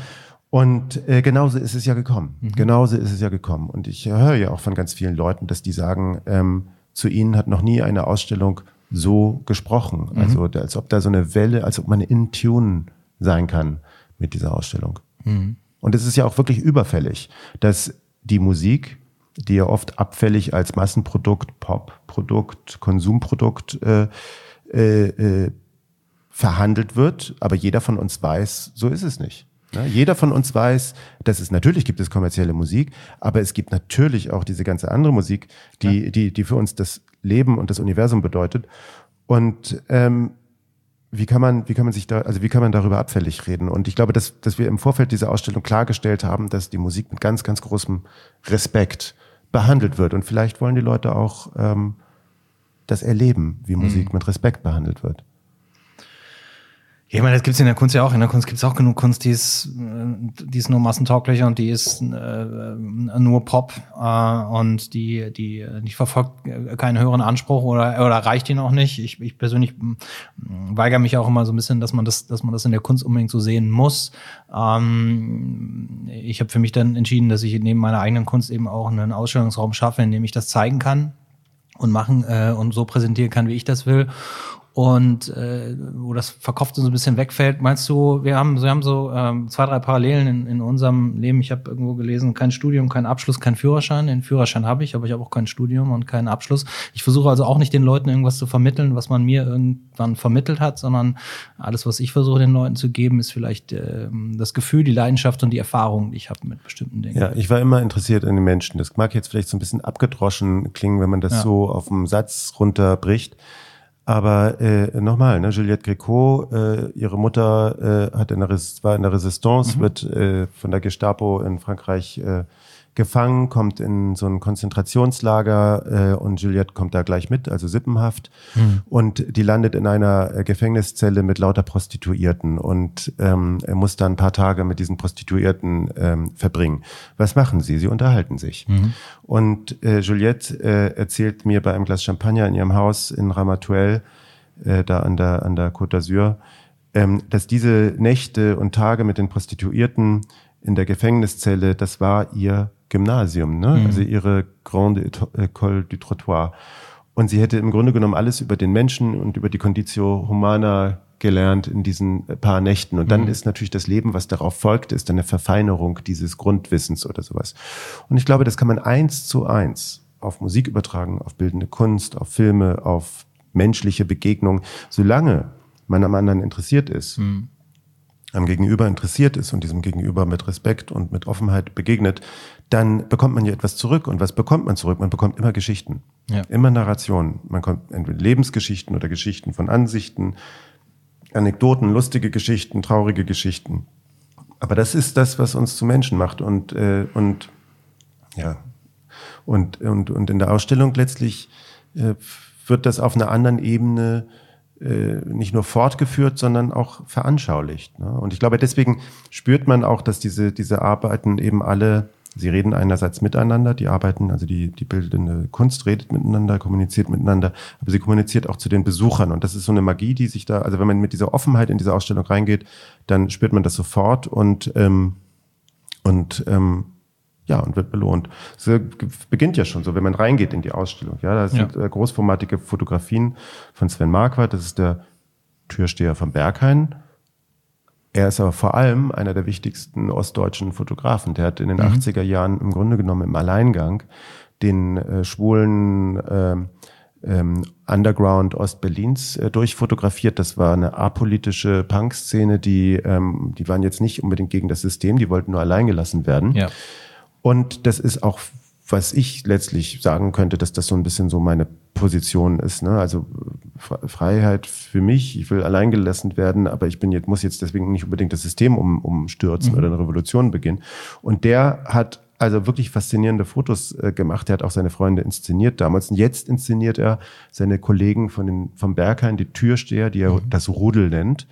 Und äh, genauso ist es ja gekommen. Mhm. Genauso ist es ja gekommen. Und ich höre ja auch von ganz vielen Leuten, dass die sagen, ähm, zu ihnen hat noch nie eine Ausstellung so gesprochen. Mhm. Also als ob da so eine Welle, als ob man in Tune sein kann mit dieser Ausstellung. Mhm. Und es ist ja auch wirklich überfällig, dass die Musik, die ja oft abfällig als Massenprodukt, Popprodukt, Konsumprodukt äh, äh, äh, verhandelt wird, aber jeder von uns weiß, so ist es nicht. Ja, jeder von uns weiß, dass es natürlich gibt es kommerzielle Musik, aber es gibt natürlich auch diese ganze andere Musik, die, ja. die, die für uns das Leben und das Universum bedeutet. Und ähm, wie kann man, wie kann man sich da, also wie kann man darüber abfällig reden? Und ich glaube, dass, dass wir im Vorfeld dieser Ausstellung klargestellt haben, dass die Musik mit ganz, ganz großem Respekt behandelt wird. Und vielleicht wollen die Leute auch ähm, das erleben, wie Musik mhm. mit Respekt behandelt wird. Ich meine, das gibt's in der Kunst ja auch. In der Kunst gibt's auch genug Kunst, die ist, äh, die ist nur massentauglich und die ist äh, nur Pop äh, und die, die, die verfolgt keinen höheren Anspruch oder, oder erreicht ihn auch nicht. Ich, ich persönlich weigere mich auch immer so ein bisschen, dass man das, dass man das in der Kunst unbedingt so sehen muss. Ähm, ich habe für mich dann entschieden, dass ich neben meiner eigenen Kunst eben auch einen Ausstellungsraum schaffe, in dem ich das zeigen kann und machen äh, und so präsentieren kann, wie ich das will und äh, wo das verkauft so ein bisschen wegfällt. Meinst du, wir haben, wir haben so ähm, zwei, drei Parallelen in, in unserem Leben. Ich habe irgendwo gelesen, kein Studium, kein Abschluss, kein Führerschein. Den Führerschein habe ich, aber ich habe auch kein Studium und keinen Abschluss. Ich versuche also auch nicht den Leuten irgendwas zu vermitteln, was man mir irgendwann vermittelt hat, sondern alles, was ich versuche den Leuten zu geben, ist vielleicht äh, das Gefühl, die Leidenschaft und die Erfahrung, die ich habe mit bestimmten Dingen. Ja, ich war immer interessiert in den Menschen. Das mag jetzt vielleicht so ein bisschen abgedroschen klingen, wenn man das ja. so auf dem Satz runterbricht. Aber äh, nochmal, ne, Juliette Gréco, äh, ihre Mutter äh, hat in der Res war in der Resistance, mhm. wird äh, von der Gestapo in Frankreich äh, gefangen, kommt in so ein Konzentrationslager äh, und Juliette kommt da gleich mit, also Sippenhaft. Mhm. Und die landet in einer äh, Gefängniszelle mit lauter Prostituierten und ähm, er muss da ein paar Tage mit diesen Prostituierten ähm, verbringen. Was machen sie? Sie unterhalten sich. Mhm. Und äh, Juliette äh, erzählt mir bei einem Glas Champagner in ihrem Haus in Ramatuelle, äh, da an der, an der Côte d'Azur, ähm, dass diese Nächte und Tage mit den Prostituierten in der Gefängniszelle, das war ihr Gymnasium, ne? Mhm. also ihre Grande École du Trottoir. Und sie hätte im Grunde genommen alles über den Menschen und über die Conditio Humana gelernt in diesen paar Nächten. Und dann mhm. ist natürlich das Leben, was darauf folgt, ist eine Verfeinerung dieses Grundwissens oder sowas. Und ich glaube, das kann man eins zu eins auf Musik übertragen, auf bildende Kunst, auf Filme, auf menschliche Begegnungen, solange man am anderen interessiert ist. Mhm am Gegenüber interessiert ist und diesem Gegenüber mit Respekt und mit Offenheit begegnet, dann bekommt man ja etwas zurück. Und was bekommt man zurück? Man bekommt immer Geschichten, ja. immer Narrationen. Man kommt entweder Lebensgeschichten oder Geschichten von Ansichten, Anekdoten, lustige Geschichten, traurige Geschichten. Aber das ist das, was uns zu Menschen macht. Und, äh, und ja, und, und, und in der Ausstellung letztlich äh, wird das auf einer anderen Ebene äh, nicht nur fortgeführt, sondern auch veranschaulicht. Ne? Und ich glaube, deswegen spürt man auch, dass diese, diese Arbeiten eben alle, sie reden einerseits miteinander, die arbeiten, also die, die bildende Kunst redet miteinander, kommuniziert miteinander, aber sie kommuniziert auch zu den Besuchern. Und das ist so eine Magie, die sich da, also wenn man mit dieser Offenheit in diese Ausstellung reingeht, dann spürt man das sofort und, ähm, und ähm, ja, und wird belohnt. Es beginnt ja schon so, wenn man reingeht in die Ausstellung. Ja, da sind ja. Äh, großformatige Fotografien von Sven Marquardt. Das ist der Türsteher von Berghain. Er ist aber vor allem einer der wichtigsten ostdeutschen Fotografen. Der hat in den mhm. 80er Jahren im Grunde genommen im Alleingang den äh, schwulen äh, ähm, Underground Ostberlins äh, durchfotografiert. Das war eine apolitische Punk-Szene, die, ähm, die waren jetzt nicht unbedingt gegen das System, die wollten nur allein gelassen werden. Ja. Und das ist auch, was ich letztlich sagen könnte, dass das so ein bisschen so meine Position ist. Ne? Also Freiheit für mich, ich will allein gelassen werden, aber ich bin jetzt, muss jetzt deswegen nicht unbedingt das System um, umstürzen mhm. oder eine Revolution beginnen. Und der hat also wirklich faszinierende Fotos äh, gemacht. Er hat auch seine Freunde inszeniert damals. Und jetzt inszeniert er seine Kollegen von den, vom Berghain, die Türsteher, die er mhm. das Rudel nennt.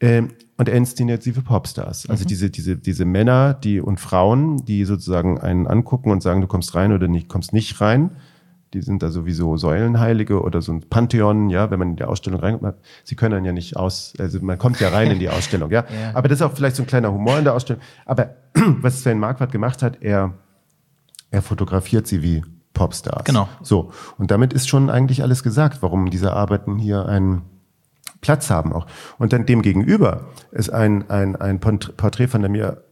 Ähm, und er inszeniert sie für Popstars. Also mhm. diese, diese, diese Männer, die und Frauen, die sozusagen einen angucken und sagen, du kommst rein oder nicht, kommst nicht rein. die sind da sowieso Säulenheilige oder so ein Pantheon, ja, wenn man in die Ausstellung reinkommt. Sie können dann ja nicht aus, also man kommt ja rein in die Ausstellung, ja. ja. Aber das ist auch vielleicht so ein kleiner Humor in der Ausstellung. Aber was Sven Marquardt gemacht hat, er, er fotografiert sie wie Popstars. Genau. So. Und damit ist schon eigentlich alles gesagt, warum diese Arbeiten hier einen Platz haben auch. Und dann dem gegenüber ist ein, ein, ein Porträt von der mir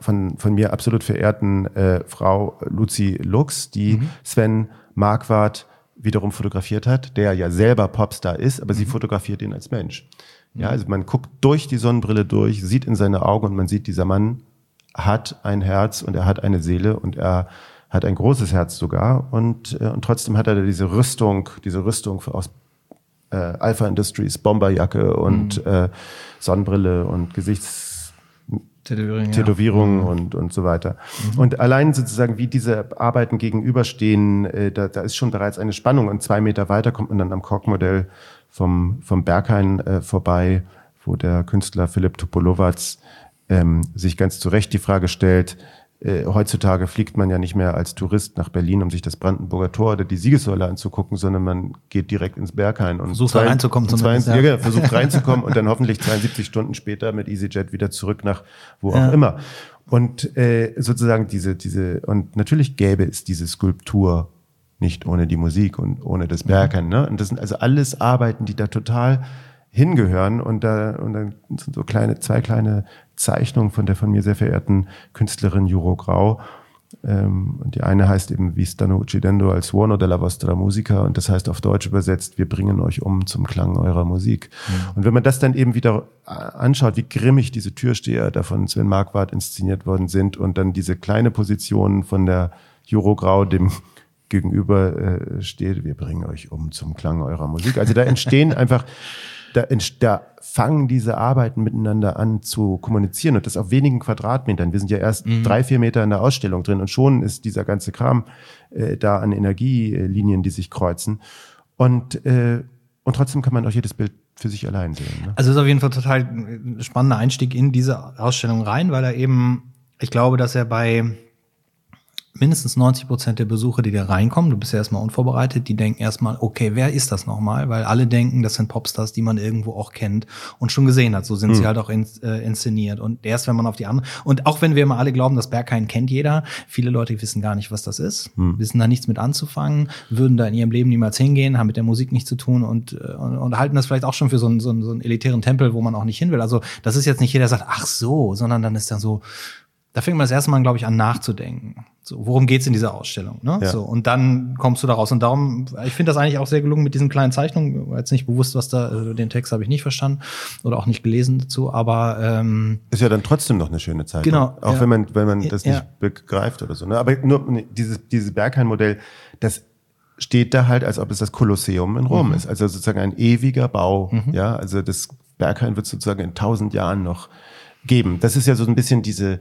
von, von mir absolut verehrten äh, Frau Luzi Lux, die mhm. Sven Marquardt wiederum fotografiert hat, der ja selber Popstar ist, aber mhm. sie fotografiert ihn als Mensch. Ja, mhm. also man guckt durch die Sonnenbrille durch, sieht in seine Augen und man sieht, dieser Mann hat ein Herz und er hat eine Seele und er hat ein großes Herz sogar und, äh, und trotzdem hat er diese Rüstung, diese Rüstung aus äh, Alpha Industries, Bomberjacke und mhm. äh, Sonnenbrille und Gesichts Tätowierung, ja. Mhm. und, und so weiter. Mhm. Und allein sozusagen, wie diese Arbeiten gegenüberstehen, äh, da, da ist schon bereits eine Spannung. Und zwei Meter weiter kommt man dann am Korkmodell vom, vom Berghain äh, vorbei, wo der Künstler Philipp Topolowatz ähm, sich ganz zu Recht die Frage stellt, äh, heutzutage fliegt man ja nicht mehr als Tourist nach Berlin, um sich das Brandenburger Tor oder die Siegessäule anzugucken, sondern man geht direkt ins Berghain und versucht zwei, reinzukommen. Zwei, ja. ja, versucht reinzukommen und dann hoffentlich 72 Stunden später mit EasyJet wieder zurück nach wo ja. auch immer. Und äh, sozusagen diese, diese, und natürlich gäbe es diese Skulptur nicht ohne die Musik und ohne das Berghain. Mhm. Ne? Und das sind also alles Arbeiten, die da total hingehören und da und dann sind so kleine zwei kleine Zeichnungen von der von mir sehr verehrten Künstlerin Juro Grau. Ähm, die eine heißt eben Wie stanno uccidendo al suono della vostra musica und das heißt auf Deutsch übersetzt, wir bringen euch um zum Klang eurer Musik. Mhm. Und wenn man das dann eben wieder äh, anschaut, wie grimmig diese Türsteher da von Sven Marquardt inszeniert worden sind und dann diese kleine Position von der Juro Grau, dem gegenüber äh, steht, wir bringen euch um zum Klang eurer Musik. Also da entstehen einfach da, da fangen diese Arbeiten miteinander an zu kommunizieren und das auf wenigen Quadratmetern. Wir sind ja erst mhm. drei, vier Meter in der Ausstellung drin und schon ist dieser ganze Kram äh, da an Energielinien, die sich kreuzen. Und, äh, und trotzdem kann man auch jedes Bild für sich allein sehen. Ne? Also ist auf jeden Fall total äh, spannender Einstieg in diese Ausstellung rein, weil er eben, ich glaube, dass er bei mindestens 90 Prozent der Besucher, die da reinkommen, du bist ja erstmal unvorbereitet, die denken erstmal, okay, wer ist das nochmal? Weil alle denken, das sind Popstars, die man irgendwo auch kennt und schon gesehen hat. So sind mhm. sie hm. halt auch in, äh, inszeniert. Und erst wenn man auf die anderen, und auch wenn wir immer alle glauben, das Berghain kennt jeder, viele Leute wissen gar nicht, was das ist, mhm. wissen da nichts mit anzufangen, würden da in ihrem Leben niemals hingehen, haben mit der Musik nichts zu tun und, äh, und, und halten das vielleicht auch schon für so einen, so, einen, so einen elitären Tempel, wo man auch nicht hin will. Also das ist jetzt nicht jeder, der sagt, ach so, sondern dann ist da so, da fängt man das erste Mal, glaube ich, an nachzudenken. So, worum geht's in dieser Ausstellung? Ne? Ja. So, und dann kommst du daraus. Und darum, ich finde das eigentlich auch sehr gelungen mit diesen kleinen Zeichnungen. War jetzt nicht bewusst, was da, also den Text habe ich nicht verstanden oder auch nicht gelesen dazu, aber ähm, ist ja dann trotzdem noch eine schöne Zeit. Genau. Auch ja. wenn man, wenn man das ja. nicht begreift oder so. Ne? Aber nur dieses, dieses Berghain-Modell, das steht da halt, als ob es das Kolosseum in Rom mhm. ist. Also sozusagen ein ewiger Bau. Mhm. Ja, also das Berghain wird sozusagen in tausend Jahren noch geben. Das ist ja so ein bisschen diese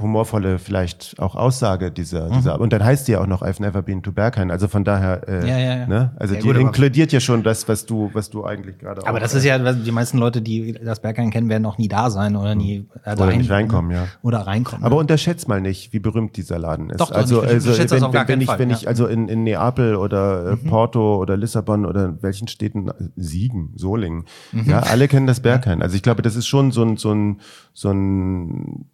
humorvolle vielleicht auch Aussage dieser, mhm. dieser und dann heißt die ja auch noch I've never been to Berghain, also von daher äh, ja, ja, ja. Ne? also die gut, inkludiert ja schon das, was du was du eigentlich gerade Aber das ist ja die meisten Leute, die das Berghain kennen, werden auch nie da sein oder nie äh, oder nicht reinkommen, ja. Oder reinkommen. Aber unterschätzt mal nicht, wie berühmt dieser Laden ist. Doch, also doch, also wenn, wenn, wenn ich Fall, wenn ich also in, in Neapel oder äh, mhm. Porto oder Lissabon oder welchen Städten Siegen, Solingen, mhm. ja, alle kennen das Berghain. Also ich glaube, das ist schon so ein so ein so ein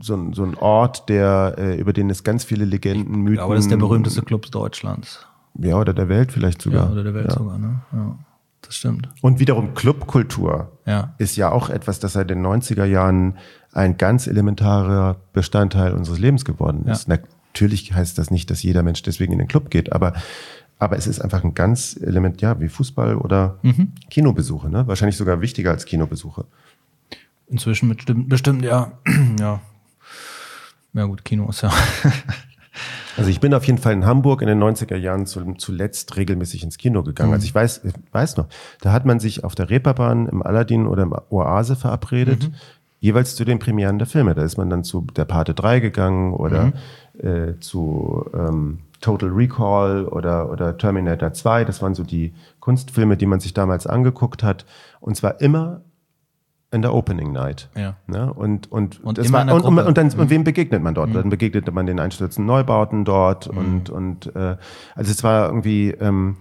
so ein, so ein Ort, der, äh, über den es ganz viele Legenden, Mythen. Aber das ist der berühmteste Club Deutschlands. Ja, oder der Welt vielleicht sogar. Ja, oder der Welt ja. sogar, ne? Ja, das stimmt. Und wiederum Clubkultur ja. ist ja auch etwas, das seit den 90er Jahren ein ganz elementarer Bestandteil unseres Lebens geworden ist. Ja. Natürlich heißt das nicht, dass jeder Mensch deswegen in den Club geht, aber aber es ist einfach ein ganz Element, ja, wie Fußball oder mhm. Kinobesuche, ne? Wahrscheinlich sogar wichtiger als Kinobesuche. Inzwischen bestimmt, bestimmt, ja. ja, ja gut, Kino ist ja. also ich bin auf jeden Fall in Hamburg in den 90er Jahren zuletzt regelmäßig ins Kino gegangen. Mhm. Also ich weiß, ich weiß noch, da hat man sich auf der Reeperbahn im Aladdin oder im Oase verabredet, mhm. jeweils zu den Premieren der Filme. Da ist man dann zu Der Pate 3 gegangen oder mhm. äh, zu ähm, Total Recall oder, oder Terminator 2. Das waren so die Kunstfilme, die man sich damals angeguckt hat. Und zwar immer in der Opening Night. Ja. Ne? Und, und, Und das war, und, und, und dann, Mhm. und wem begegnet man dort? Dann begegnete man den einstürzenden Neubauten dort Mhm. und, und äh, also es war irgendwie, ähm,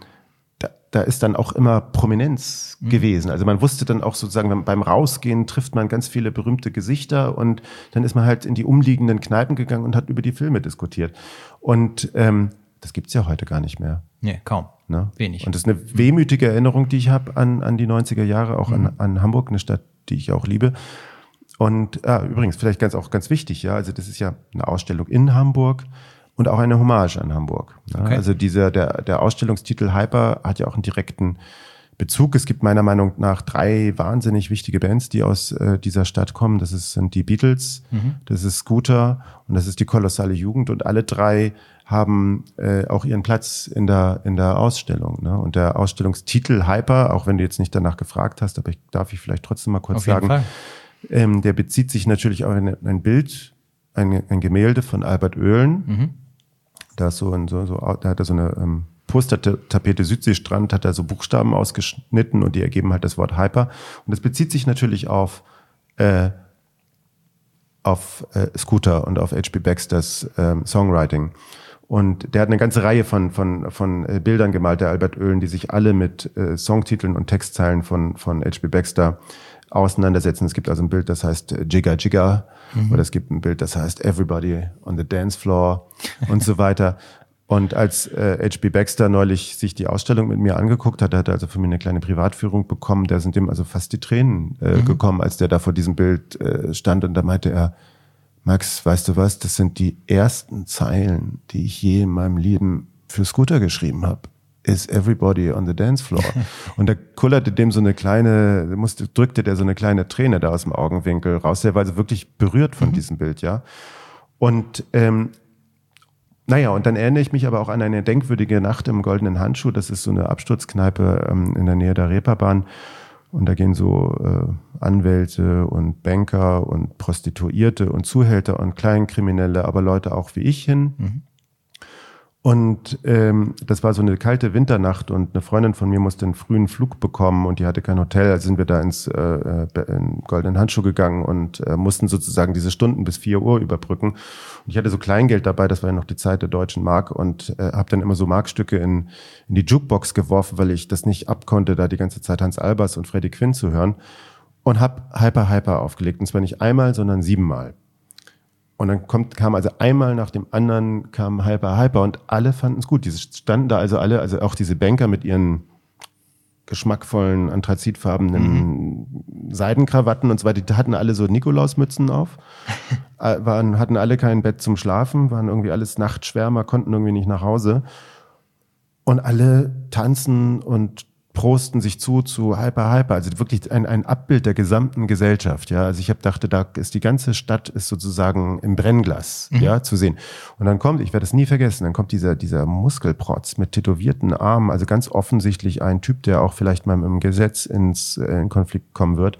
da, da ist dann auch immer Prominenz Mhm. gewesen. Also man wusste dann auch sozusagen, beim Rausgehen trifft man ganz viele berühmte Gesichter und dann ist man halt in die umliegenden Kneipen gegangen und hat über die Filme diskutiert. Und ähm, das gibt's ja heute gar nicht mehr. Nee, kaum. Ne? Wenig. Und das ist eine wehmütige Erinnerung, die ich habe an, an die 90er Jahre, auch Mhm. an, an Hamburg, eine Stadt, die ich auch liebe. Und ah, übrigens, vielleicht ganz auch ganz wichtig, ja, also das ist ja eine Ausstellung in Hamburg und auch eine Hommage an Hamburg. Ja? Okay. Also dieser, der, der Ausstellungstitel Hyper hat ja auch einen direkten Bezug. Es gibt meiner Meinung nach drei wahnsinnig wichtige Bands, die aus äh, dieser Stadt kommen. Das ist, sind die Beatles, das ist Scooter und das ist die kolossale Jugend. Und alle drei haben äh, auch ihren Platz in der, in der Ausstellung. Ne? Und der Ausstellungstitel Hyper, auch wenn du jetzt nicht danach gefragt hast, aber ich darf ich vielleicht trotzdem mal kurz Auf sagen, ähm, der bezieht sich natürlich auf ein, ein Bild, ein, ein Gemälde von Albert Oehlen. Mhm. Da ist so ein, so, so, da hat er so eine ähm, Postertapete Südseestrand, hat er so Buchstaben ausgeschnitten und die ergeben halt das Wort Hyper. Und das bezieht sich natürlich auf, äh, auf äh, Scooter und auf H.P. Baxters ähm, Songwriting. Und der hat eine ganze Reihe von, von, von äh, Bildern gemalt, der Albert Oehlen, die sich alle mit äh, Songtiteln und Textzeilen von, von H.P. Baxter auseinandersetzen. Es gibt also ein Bild, das heißt äh, Jigga Jigga, oder es gibt ein Bild, das heißt Everybody on the Dance Floor und so weiter. Und als äh, H.P. Baxter neulich sich die Ausstellung mit mir angeguckt hat, hat er also von mir eine kleine Privatführung bekommen, da sind ihm also fast die Tränen äh, gekommen, als der da vor diesem Bild äh, stand und da meinte er, Max, weißt du was, das sind die ersten Zeilen, die ich je in meinem Leben für Scooter geschrieben habe. Is everybody on the dance floor? Und da kullerte dem so eine kleine, musste, drückte der so eine kleine Träne da aus dem Augenwinkel raus. Der war also wirklich berührt von diesem Bild, ja. Und ähm, naja, und dann erinnere ich mich aber auch an eine denkwürdige Nacht im Goldenen Handschuh. Das ist so eine Absturzkneipe ähm, in der Nähe der Reeperbahn. Und da gehen so äh, Anwälte und Banker und Prostituierte und Zuhälter und Kleinkriminelle, aber Leute auch wie ich hin. Und ähm, das war so eine kalte Winternacht und eine Freundin von mir musste einen frühen Flug bekommen und die hatte kein Hotel. Also sind wir da ins äh, äh, in Goldenen Handschuh gegangen und äh, mussten sozusagen diese Stunden bis 4 Uhr überbrücken. Und ich hatte so Kleingeld dabei, das war ja noch die Zeit der deutschen Mark und äh, habe dann immer so Markstücke in, in die Jukebox geworfen, weil ich das nicht abkonnte, da die ganze Zeit Hans Albers und Freddie Quinn zu hören. Und hab Hyper Hyper aufgelegt. Und zwar nicht einmal, sondern siebenmal. Und dann kommt, kam also einmal nach dem anderen kam Hyper Hyper und alle fanden es gut. Diese standen da also alle, also auch diese Banker mit ihren geschmackvollen, anthrazitfarbenen Seidenkrawatten und so weiter, die hatten alle so Nikolausmützen auf, äh, waren, hatten alle kein Bett zum Schlafen, waren irgendwie alles Nachtschwärmer, konnten irgendwie nicht nach Hause. Und alle tanzen und prosten sich zu zu Hyper Hyper, also wirklich ein, ein Abbild der gesamten Gesellschaft, ja. Also ich habe dachte, da ist die ganze Stadt ist sozusagen im Brennglas, ja, zu sehen. Und dann kommt, ich werde es nie vergessen, dann kommt dieser dieser Muskelprotz mit tätowierten Armen, also ganz offensichtlich ein Typ, der auch vielleicht mal im Gesetz ins äh, in Konflikt kommen wird.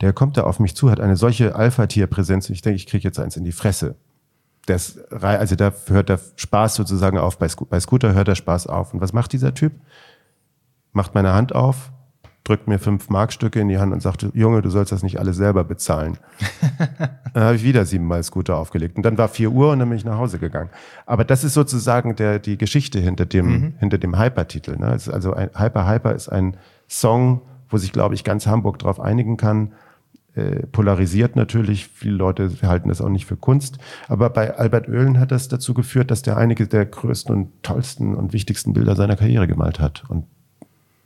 Der kommt da auf mich zu, hat eine solche Alpha-Tier-Präsenz. Ich denke, ich kriege jetzt eins in die Fresse das, also da hört der Spaß sozusagen auf. Bei, Sco- bei Scooter hört der Spaß auf. Und was macht dieser Typ? Macht meine Hand auf, drückt mir fünf Markstücke in die Hand und sagt, Junge, du sollst das nicht alles selber bezahlen. dann habe ich wieder siebenmal Scooter aufgelegt. Und dann war vier Uhr und dann bin ich nach Hause gegangen. Aber das ist sozusagen der, die Geschichte hinter dem, hinter dem Hyper-Titel. Ne? Also ein Hyper Hyper ist ein Song, wo sich, glaube ich, ganz Hamburg drauf einigen kann äh, polarisiert natürlich. Viele Leute halten das auch nicht für Kunst. Aber bei Albert Oehlen hat das dazu geführt, dass der einige der größten und tollsten und wichtigsten Bilder seiner Karriere gemalt hat. Und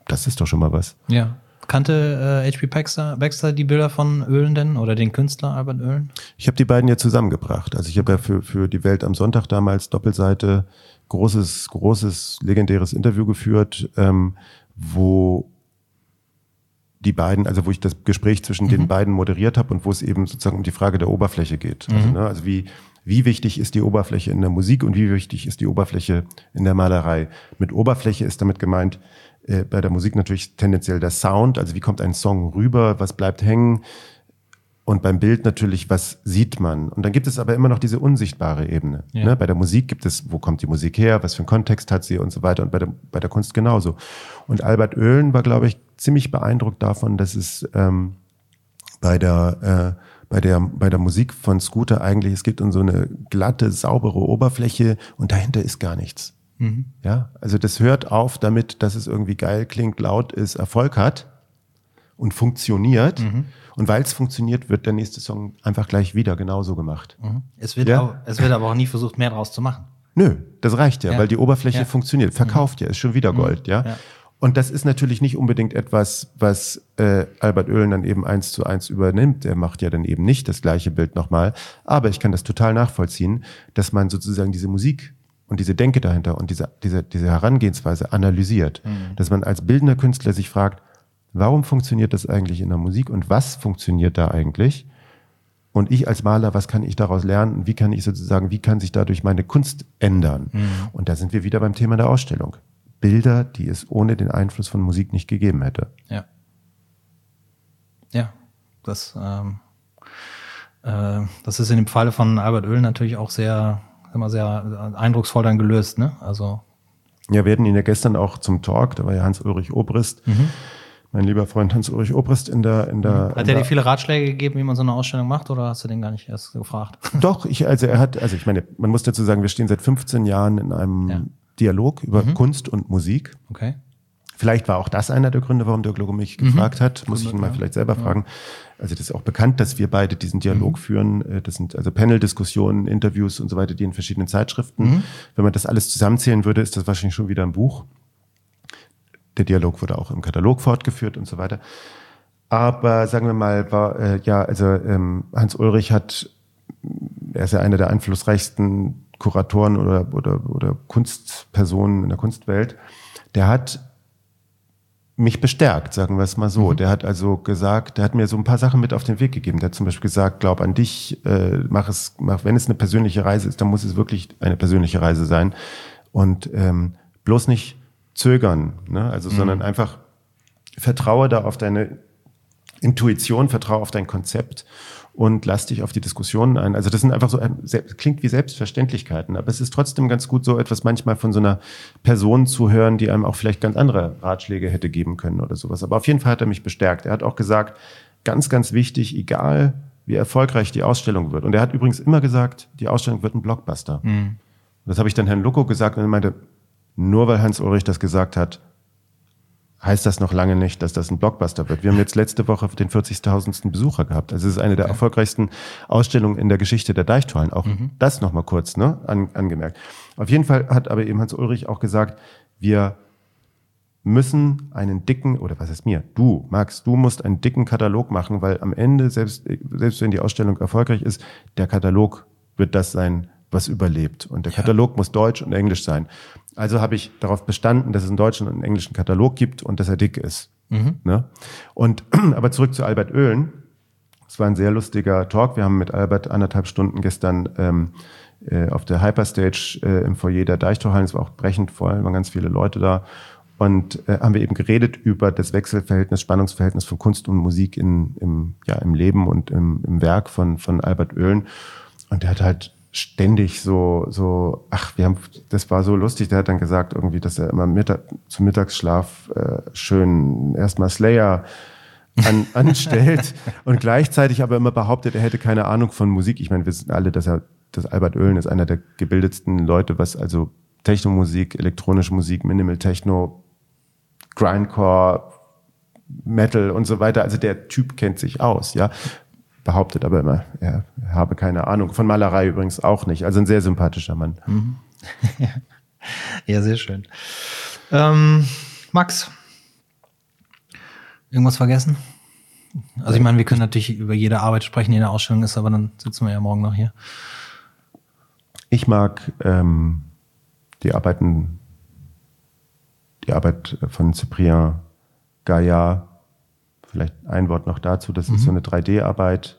das ist doch schon mal was. Ja. Kannte äh, H.P. Baxter, Baxter die Bilder von Öhlen denn oder den Künstler Albert Öhlen? Ich habe die beiden ja zusammengebracht. Also ich habe ja für, für die Welt am Sonntag damals Doppelseite großes, großes, legendäres Interview geführt, ähm, wo die beiden, also wo ich das Gespräch zwischen den beiden moderiert habe und wo es eben sozusagen um die Frage der Oberfläche geht. Also, ne, also wie, wie wichtig ist die Oberfläche in der Musik und wie wichtig ist die Oberfläche in der Malerei? Mit Oberfläche ist damit gemeint, äh, bei der Musik natürlich tendenziell der Sound, also wie kommt ein Song rüber, was bleibt hängen, und beim Bild natürlich, was sieht man? Und dann gibt es aber immer noch diese unsichtbare Ebene. Ja. Ne? Bei der Musik gibt es, wo kommt die Musik her, was für einen Kontext hat sie und so weiter. Und bei der, bei der Kunst genauso. Und Albert Oehlen war, glaube ich, ziemlich beeindruckt davon, dass es ähm, bei der, äh, bei der, bei der Musik von Scooter eigentlich, es geht um so eine glatte, saubere Oberfläche und dahinter ist gar nichts. Mhm. Ja, also das hört auf damit, dass es irgendwie geil klingt, laut ist, Erfolg hat und funktioniert. Mhm. Und weil es funktioniert, wird der nächste Song einfach gleich wieder genauso gemacht. Mhm. Es, wird ja? auch, es wird aber auch nie versucht, mehr draus zu machen. Nö, das reicht ja, ja. weil die Oberfläche ja. funktioniert. Verkauft mhm. ja, ist schon wieder mhm. Gold, ja? ja. Und das ist natürlich nicht unbedingt etwas, was äh, Albert Oehlen dann eben eins zu eins übernimmt. Er macht ja dann eben nicht das gleiche Bild nochmal. Aber ich kann das total nachvollziehen, dass man sozusagen diese Musik und diese Denke dahinter und diese, diese, diese Herangehensweise analysiert. Mhm. Dass man als bildender Künstler sich fragt, warum funktioniert das eigentlich in der Musik und was funktioniert da eigentlich? Und ich als Maler, was kann ich daraus lernen? Wie kann ich sozusagen, wie kann sich dadurch meine Kunst ändern? Mhm. Und da sind wir wieder beim Thema der Ausstellung. Bilder, die es ohne den Einfluss von Musik nicht gegeben hätte. Ja. Ja, das, ähm, äh, das ist in dem Falle von Albert Oehlen natürlich auch sehr, immer sehr eindrucksvoll dann gelöst, ne? Also. Ja, wir hatten ihn ja gestern auch zum Talk, da war ja Hans-Ulrich Obrist. Mhm mein lieber Freund Hans-Ulrich Obrist in der, in der. Hat er dir viele Ratschläge gegeben, wie man so eine Ausstellung macht, oder hast du den gar nicht erst gefragt? Doch, ich, also er hat, also ich meine, man muss dazu sagen, wir stehen seit 15 Jahren in einem ja. Dialog über mhm. Kunst und Musik. Okay. Vielleicht war auch das einer der Gründe, warum Dirk Logo mich mhm. gefragt hat. Muss ich ihn mal vielleicht selber ja. fragen. Also das ist auch bekannt, dass wir beide diesen Dialog mhm. führen. Äh, das sind also Panel-Diskussionen, Interviews und so weiter, die in verschiedenen Zeitschriften. Mhm. Wenn man das alles zusammenzählen würde, ist das wahrscheinlich schon wieder ein Buch. Der Dialog wurde auch im Katalog fortgeführt und so weiter. Aber sagen wir mal, war, äh, ja, also ähm, Hans Ulrich hat, er ist ja einer der einflussreichsten Kuratoren oder, oder, oder Kunstpersonen in der Kunstwelt. Der hat mich bestärkt, sagen wir es mal so. Mhm. Der hat also gesagt, der hat mir so ein paar Sachen mit auf den Weg gegeben. Der hat zum Beispiel gesagt, glaub an dich, äh, mach es, mach, wenn es eine persönliche Reise ist, dann muss es wirklich eine persönliche Reise sein. Und ähm, bloß nicht zögern, ne? also, mhm. sondern einfach vertraue da auf deine Intuition, vertraue auf dein Konzept und lass dich auf die Diskussionen ein. Also das sind einfach so, klingt wie Selbstverständlichkeiten, aber es ist trotzdem ganz gut, so etwas manchmal von so einer Person zu hören, die einem auch vielleicht ganz andere Ratschläge hätte geben können oder sowas. Aber auf jeden Fall hat er mich bestärkt. Er hat auch gesagt, ganz, ganz wichtig, egal wie erfolgreich die Ausstellung wird. Und er hat übrigens immer gesagt, die Ausstellung wird ein Blockbuster. Mhm. Das habe ich dann Herrn Lucko gesagt und er meinte, nur weil Hans Ulrich das gesagt hat, heißt das noch lange nicht, dass das ein Blockbuster wird. Wir haben jetzt letzte Woche den 40.000. Besucher gehabt. Also es ist eine der erfolgreichsten Ausstellungen in der Geschichte der Deichtorhallen. Auch mhm. das nochmal kurz ne, an, angemerkt. Auf jeden Fall hat aber eben Hans Ulrich auch gesagt, wir müssen einen dicken, oder was ist mir? Du, Max, du musst einen dicken Katalog machen, weil am Ende, selbst, selbst wenn die Ausstellung erfolgreich ist, der Katalog wird das sein, was überlebt. Und der ja. Katalog muss Deutsch und Englisch sein. Also habe ich darauf bestanden, dass es einen deutschen und einen englischen Katalog gibt und dass er dick ist. Mhm. Ne? Und aber zurück zu Albert Oehlen. Es war ein sehr lustiger Talk. Wir haben mit Albert anderthalb Stunden gestern ähm, äh, auf der Hyperstage äh, im Foyer der Deichtorhallen. Es war auch brechend voll, waren ganz viele Leute da. Und äh, haben wir eben geredet über das Wechselverhältnis, Spannungsverhältnis von Kunst und Musik in, im, ja, im Leben und im, im Werk von, von Albert Oehlen. Und der hat halt ständig so, so, ach, wir haben, das war so lustig, der hat dann gesagt irgendwie, dass er immer Mittag, zum Mittagsschlaf äh, schön erstmal Slayer an, anstellt und gleichzeitig aber immer behauptet, er hätte keine Ahnung von Musik. Ich meine, wir wissen alle, dass er, dass Albert Oehlen ist einer der gebildetsten Leute, was also Technomusik, elektronische Musik, Minimal Techno, Grindcore, Metal und so weiter. Also der Typ kennt sich aus, ja behauptet aber immer, er habe keine Ahnung. Von Malerei übrigens auch nicht. Also ein sehr sympathischer Mann. Mhm. ja, sehr schön. Ähm, Max, irgendwas vergessen? Also ich meine, wir können natürlich über jede Arbeit sprechen, die in der Ausstellung ist, aber dann sitzen wir ja morgen noch hier. Ich mag ähm, die Arbeiten, die Arbeit von Cyprien Gaillard Vielleicht ein Wort noch dazu. Das mhm. ist so eine 3D-Arbeit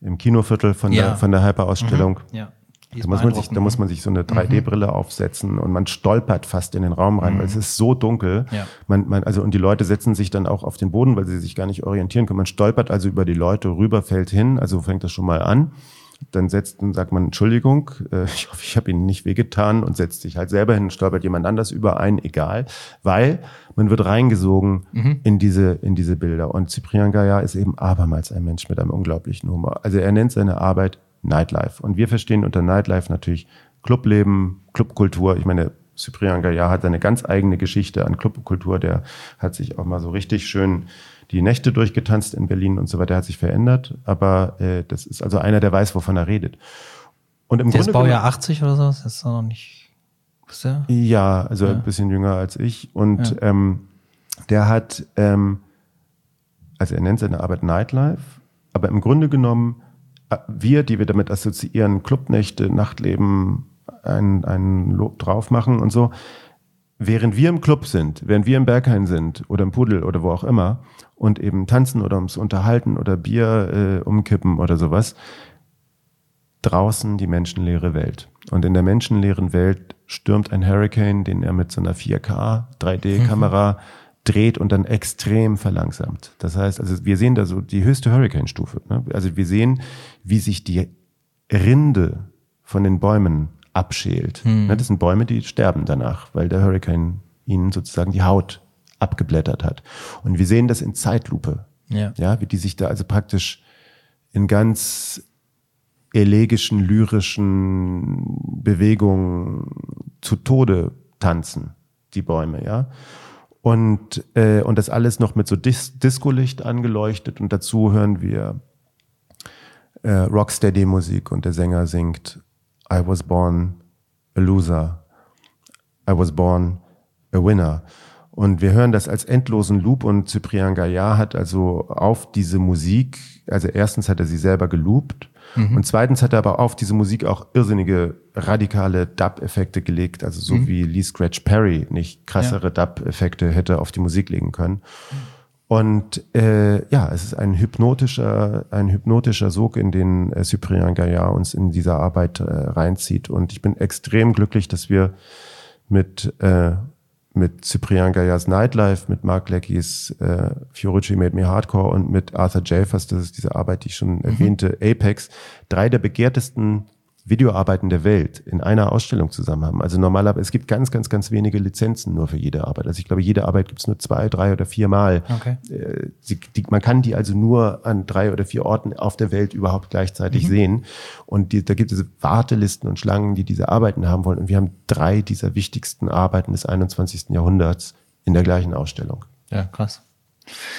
im Kinoviertel von ja. der, von der Hyper-Ausstellung. Mhm. Ja. Da muss, man sich, da muss man sich so eine 3D-Brille mhm. aufsetzen und man stolpert fast in den Raum rein, mhm. weil es ist so dunkel. Ja. Man, man, also, und die Leute setzen sich dann auch auf den Boden, weil sie sich gar nicht orientieren können. Man stolpert also über die Leute rüber, fällt hin, also fängt das schon mal an. Dann setzt und sagt man Entschuldigung, äh, ich hoffe, ich habe Ihnen nicht wehgetan und setzt sich halt selber hin, stolpert jemand anders über ein, egal, weil man wird reingesogen mhm. in diese in diese Bilder und Cyprien Gaillard ist eben abermals ein Mensch mit einem unglaublichen Humor. Also er nennt seine Arbeit Nightlife und wir verstehen unter Nightlife natürlich Clubleben, Clubkultur. Ich meine, Cyprien Gaillard hat seine ganz eigene Geschichte an Clubkultur. Der hat sich auch mal so richtig schön die Nächte durchgetanzt in Berlin und so weiter. Der hat sich verändert. Aber äh, das ist also einer, der weiß, wovon er redet. Und im der Grunde ist Baujahr 80 oder so? Das ist noch nicht. Ist der? Ja, also ja. ein bisschen jünger als ich. Und ja. ähm, der hat, ähm, also er nennt seine Arbeit Nightlife, aber im Grunde genommen, äh, wir, die wir damit assoziieren, Clubnächte, Nachtleben, einen, einen Lob drauf machen und so. Während wir im Club sind, während wir im Berghain sind oder im Pudel oder wo auch immer und eben tanzen oder ums Unterhalten oder Bier äh, umkippen oder sowas, draußen die menschenleere Welt. Und in der menschenleeren Welt stürmt ein Hurricane, den er mit so einer 4K 3D-Kamera mhm. dreht und dann extrem verlangsamt. Das heißt, also wir sehen da so die höchste Hurricane-Stufe. Ne? Also wir sehen, wie sich die Rinde von den Bäumen abschält. Hm. Das sind Bäume, die sterben danach, weil der Hurricane ihnen sozusagen die Haut abgeblättert hat. Und wir sehen das in Zeitlupe. Ja. ja, wie die sich da also praktisch in ganz elegischen, lyrischen Bewegungen zu Tode tanzen, die Bäume, ja. Und, äh, und das alles noch mit so Dis Disco-Licht angeleuchtet und dazu hören wir äh, Rocksteady-Musik und der Sänger singt I was born a loser. I was born a winner. Und wir hören das als endlosen Loop und Cyprien Gaillard hat also auf diese Musik, also erstens hat er sie selber geloopt mhm. und zweitens hat er aber auf diese Musik auch irrsinnige radikale Dub-Effekte gelegt, also so mhm. wie Lee Scratch Perry nicht krassere ja. Dub-Effekte hätte auf die Musik legen können. Und äh, ja, es ist ein hypnotischer, ein hypnotischer Sog, in den äh, Cyprien Gaillard uns in dieser Arbeit äh, reinzieht. Und ich bin extrem glücklich, dass wir mit äh, mit Cyprien Gaillards Nightlife, mit Mark Leckies äh, Fiorucci Made Me Hardcore und mit Arthur Jafers, das ist diese Arbeit, die ich schon mhm. erwähnte, Apex, drei der begehrtesten Videoarbeiten der Welt in einer Ausstellung zusammen haben. Also normalerweise, es gibt ganz, ganz, ganz wenige Lizenzen nur für jede Arbeit. Also ich glaube, jede Arbeit gibt es nur zwei, drei oder vier Mal. Okay. Äh, sie, die, man kann die also nur an drei oder vier Orten auf der Welt überhaupt gleichzeitig mhm. sehen. Und die, da gibt es Wartelisten und Schlangen, die diese Arbeiten haben wollen. Und wir haben drei dieser wichtigsten Arbeiten des 21. Jahrhunderts in der gleichen Ausstellung. Ja, krass.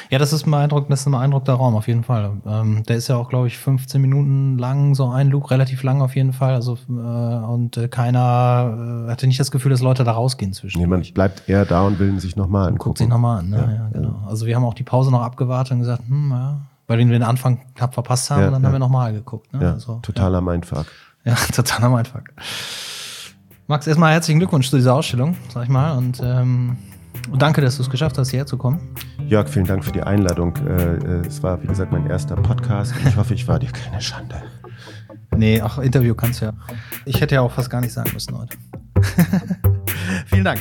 Ja, das ist ein beeindruckend, das ist ein beeindruckter Raum auf jeden Fall. Ähm, der ist ja auch, glaube ich, 15 Minuten lang, so ein Loop, relativ lang auf jeden Fall. Also äh, und äh, keiner äh, hatte nicht das Gefühl, dass Leute da rausgehen zwischen. Jemand bleibt eher da und will sich nochmal angucken. Guckt sich nochmal an, ne? ja, ja, genau. Ja. Also wir haben auch die Pause noch abgewartet und gesagt, hm, ja, weil wir den Anfang knapp verpasst haben, ja, dann haben wir nochmal geguckt. Ne? Ja, also, totaler Mindfuck. Ja, totaler Mindfuck. Max, erstmal herzlichen Glückwunsch zu dieser Ausstellung, sag ich mal. Und ähm, und danke, dass du es geschafft hast, hierher zu kommen. Jörg, vielen Dank für die Einladung. Äh, äh, es war, wie gesagt, mein erster Podcast. Ich hoffe, ich war dir keine Schande. Nee, ach, Interview kannst du ja. Ich hätte ja auch fast gar nicht sagen müssen heute. vielen Dank.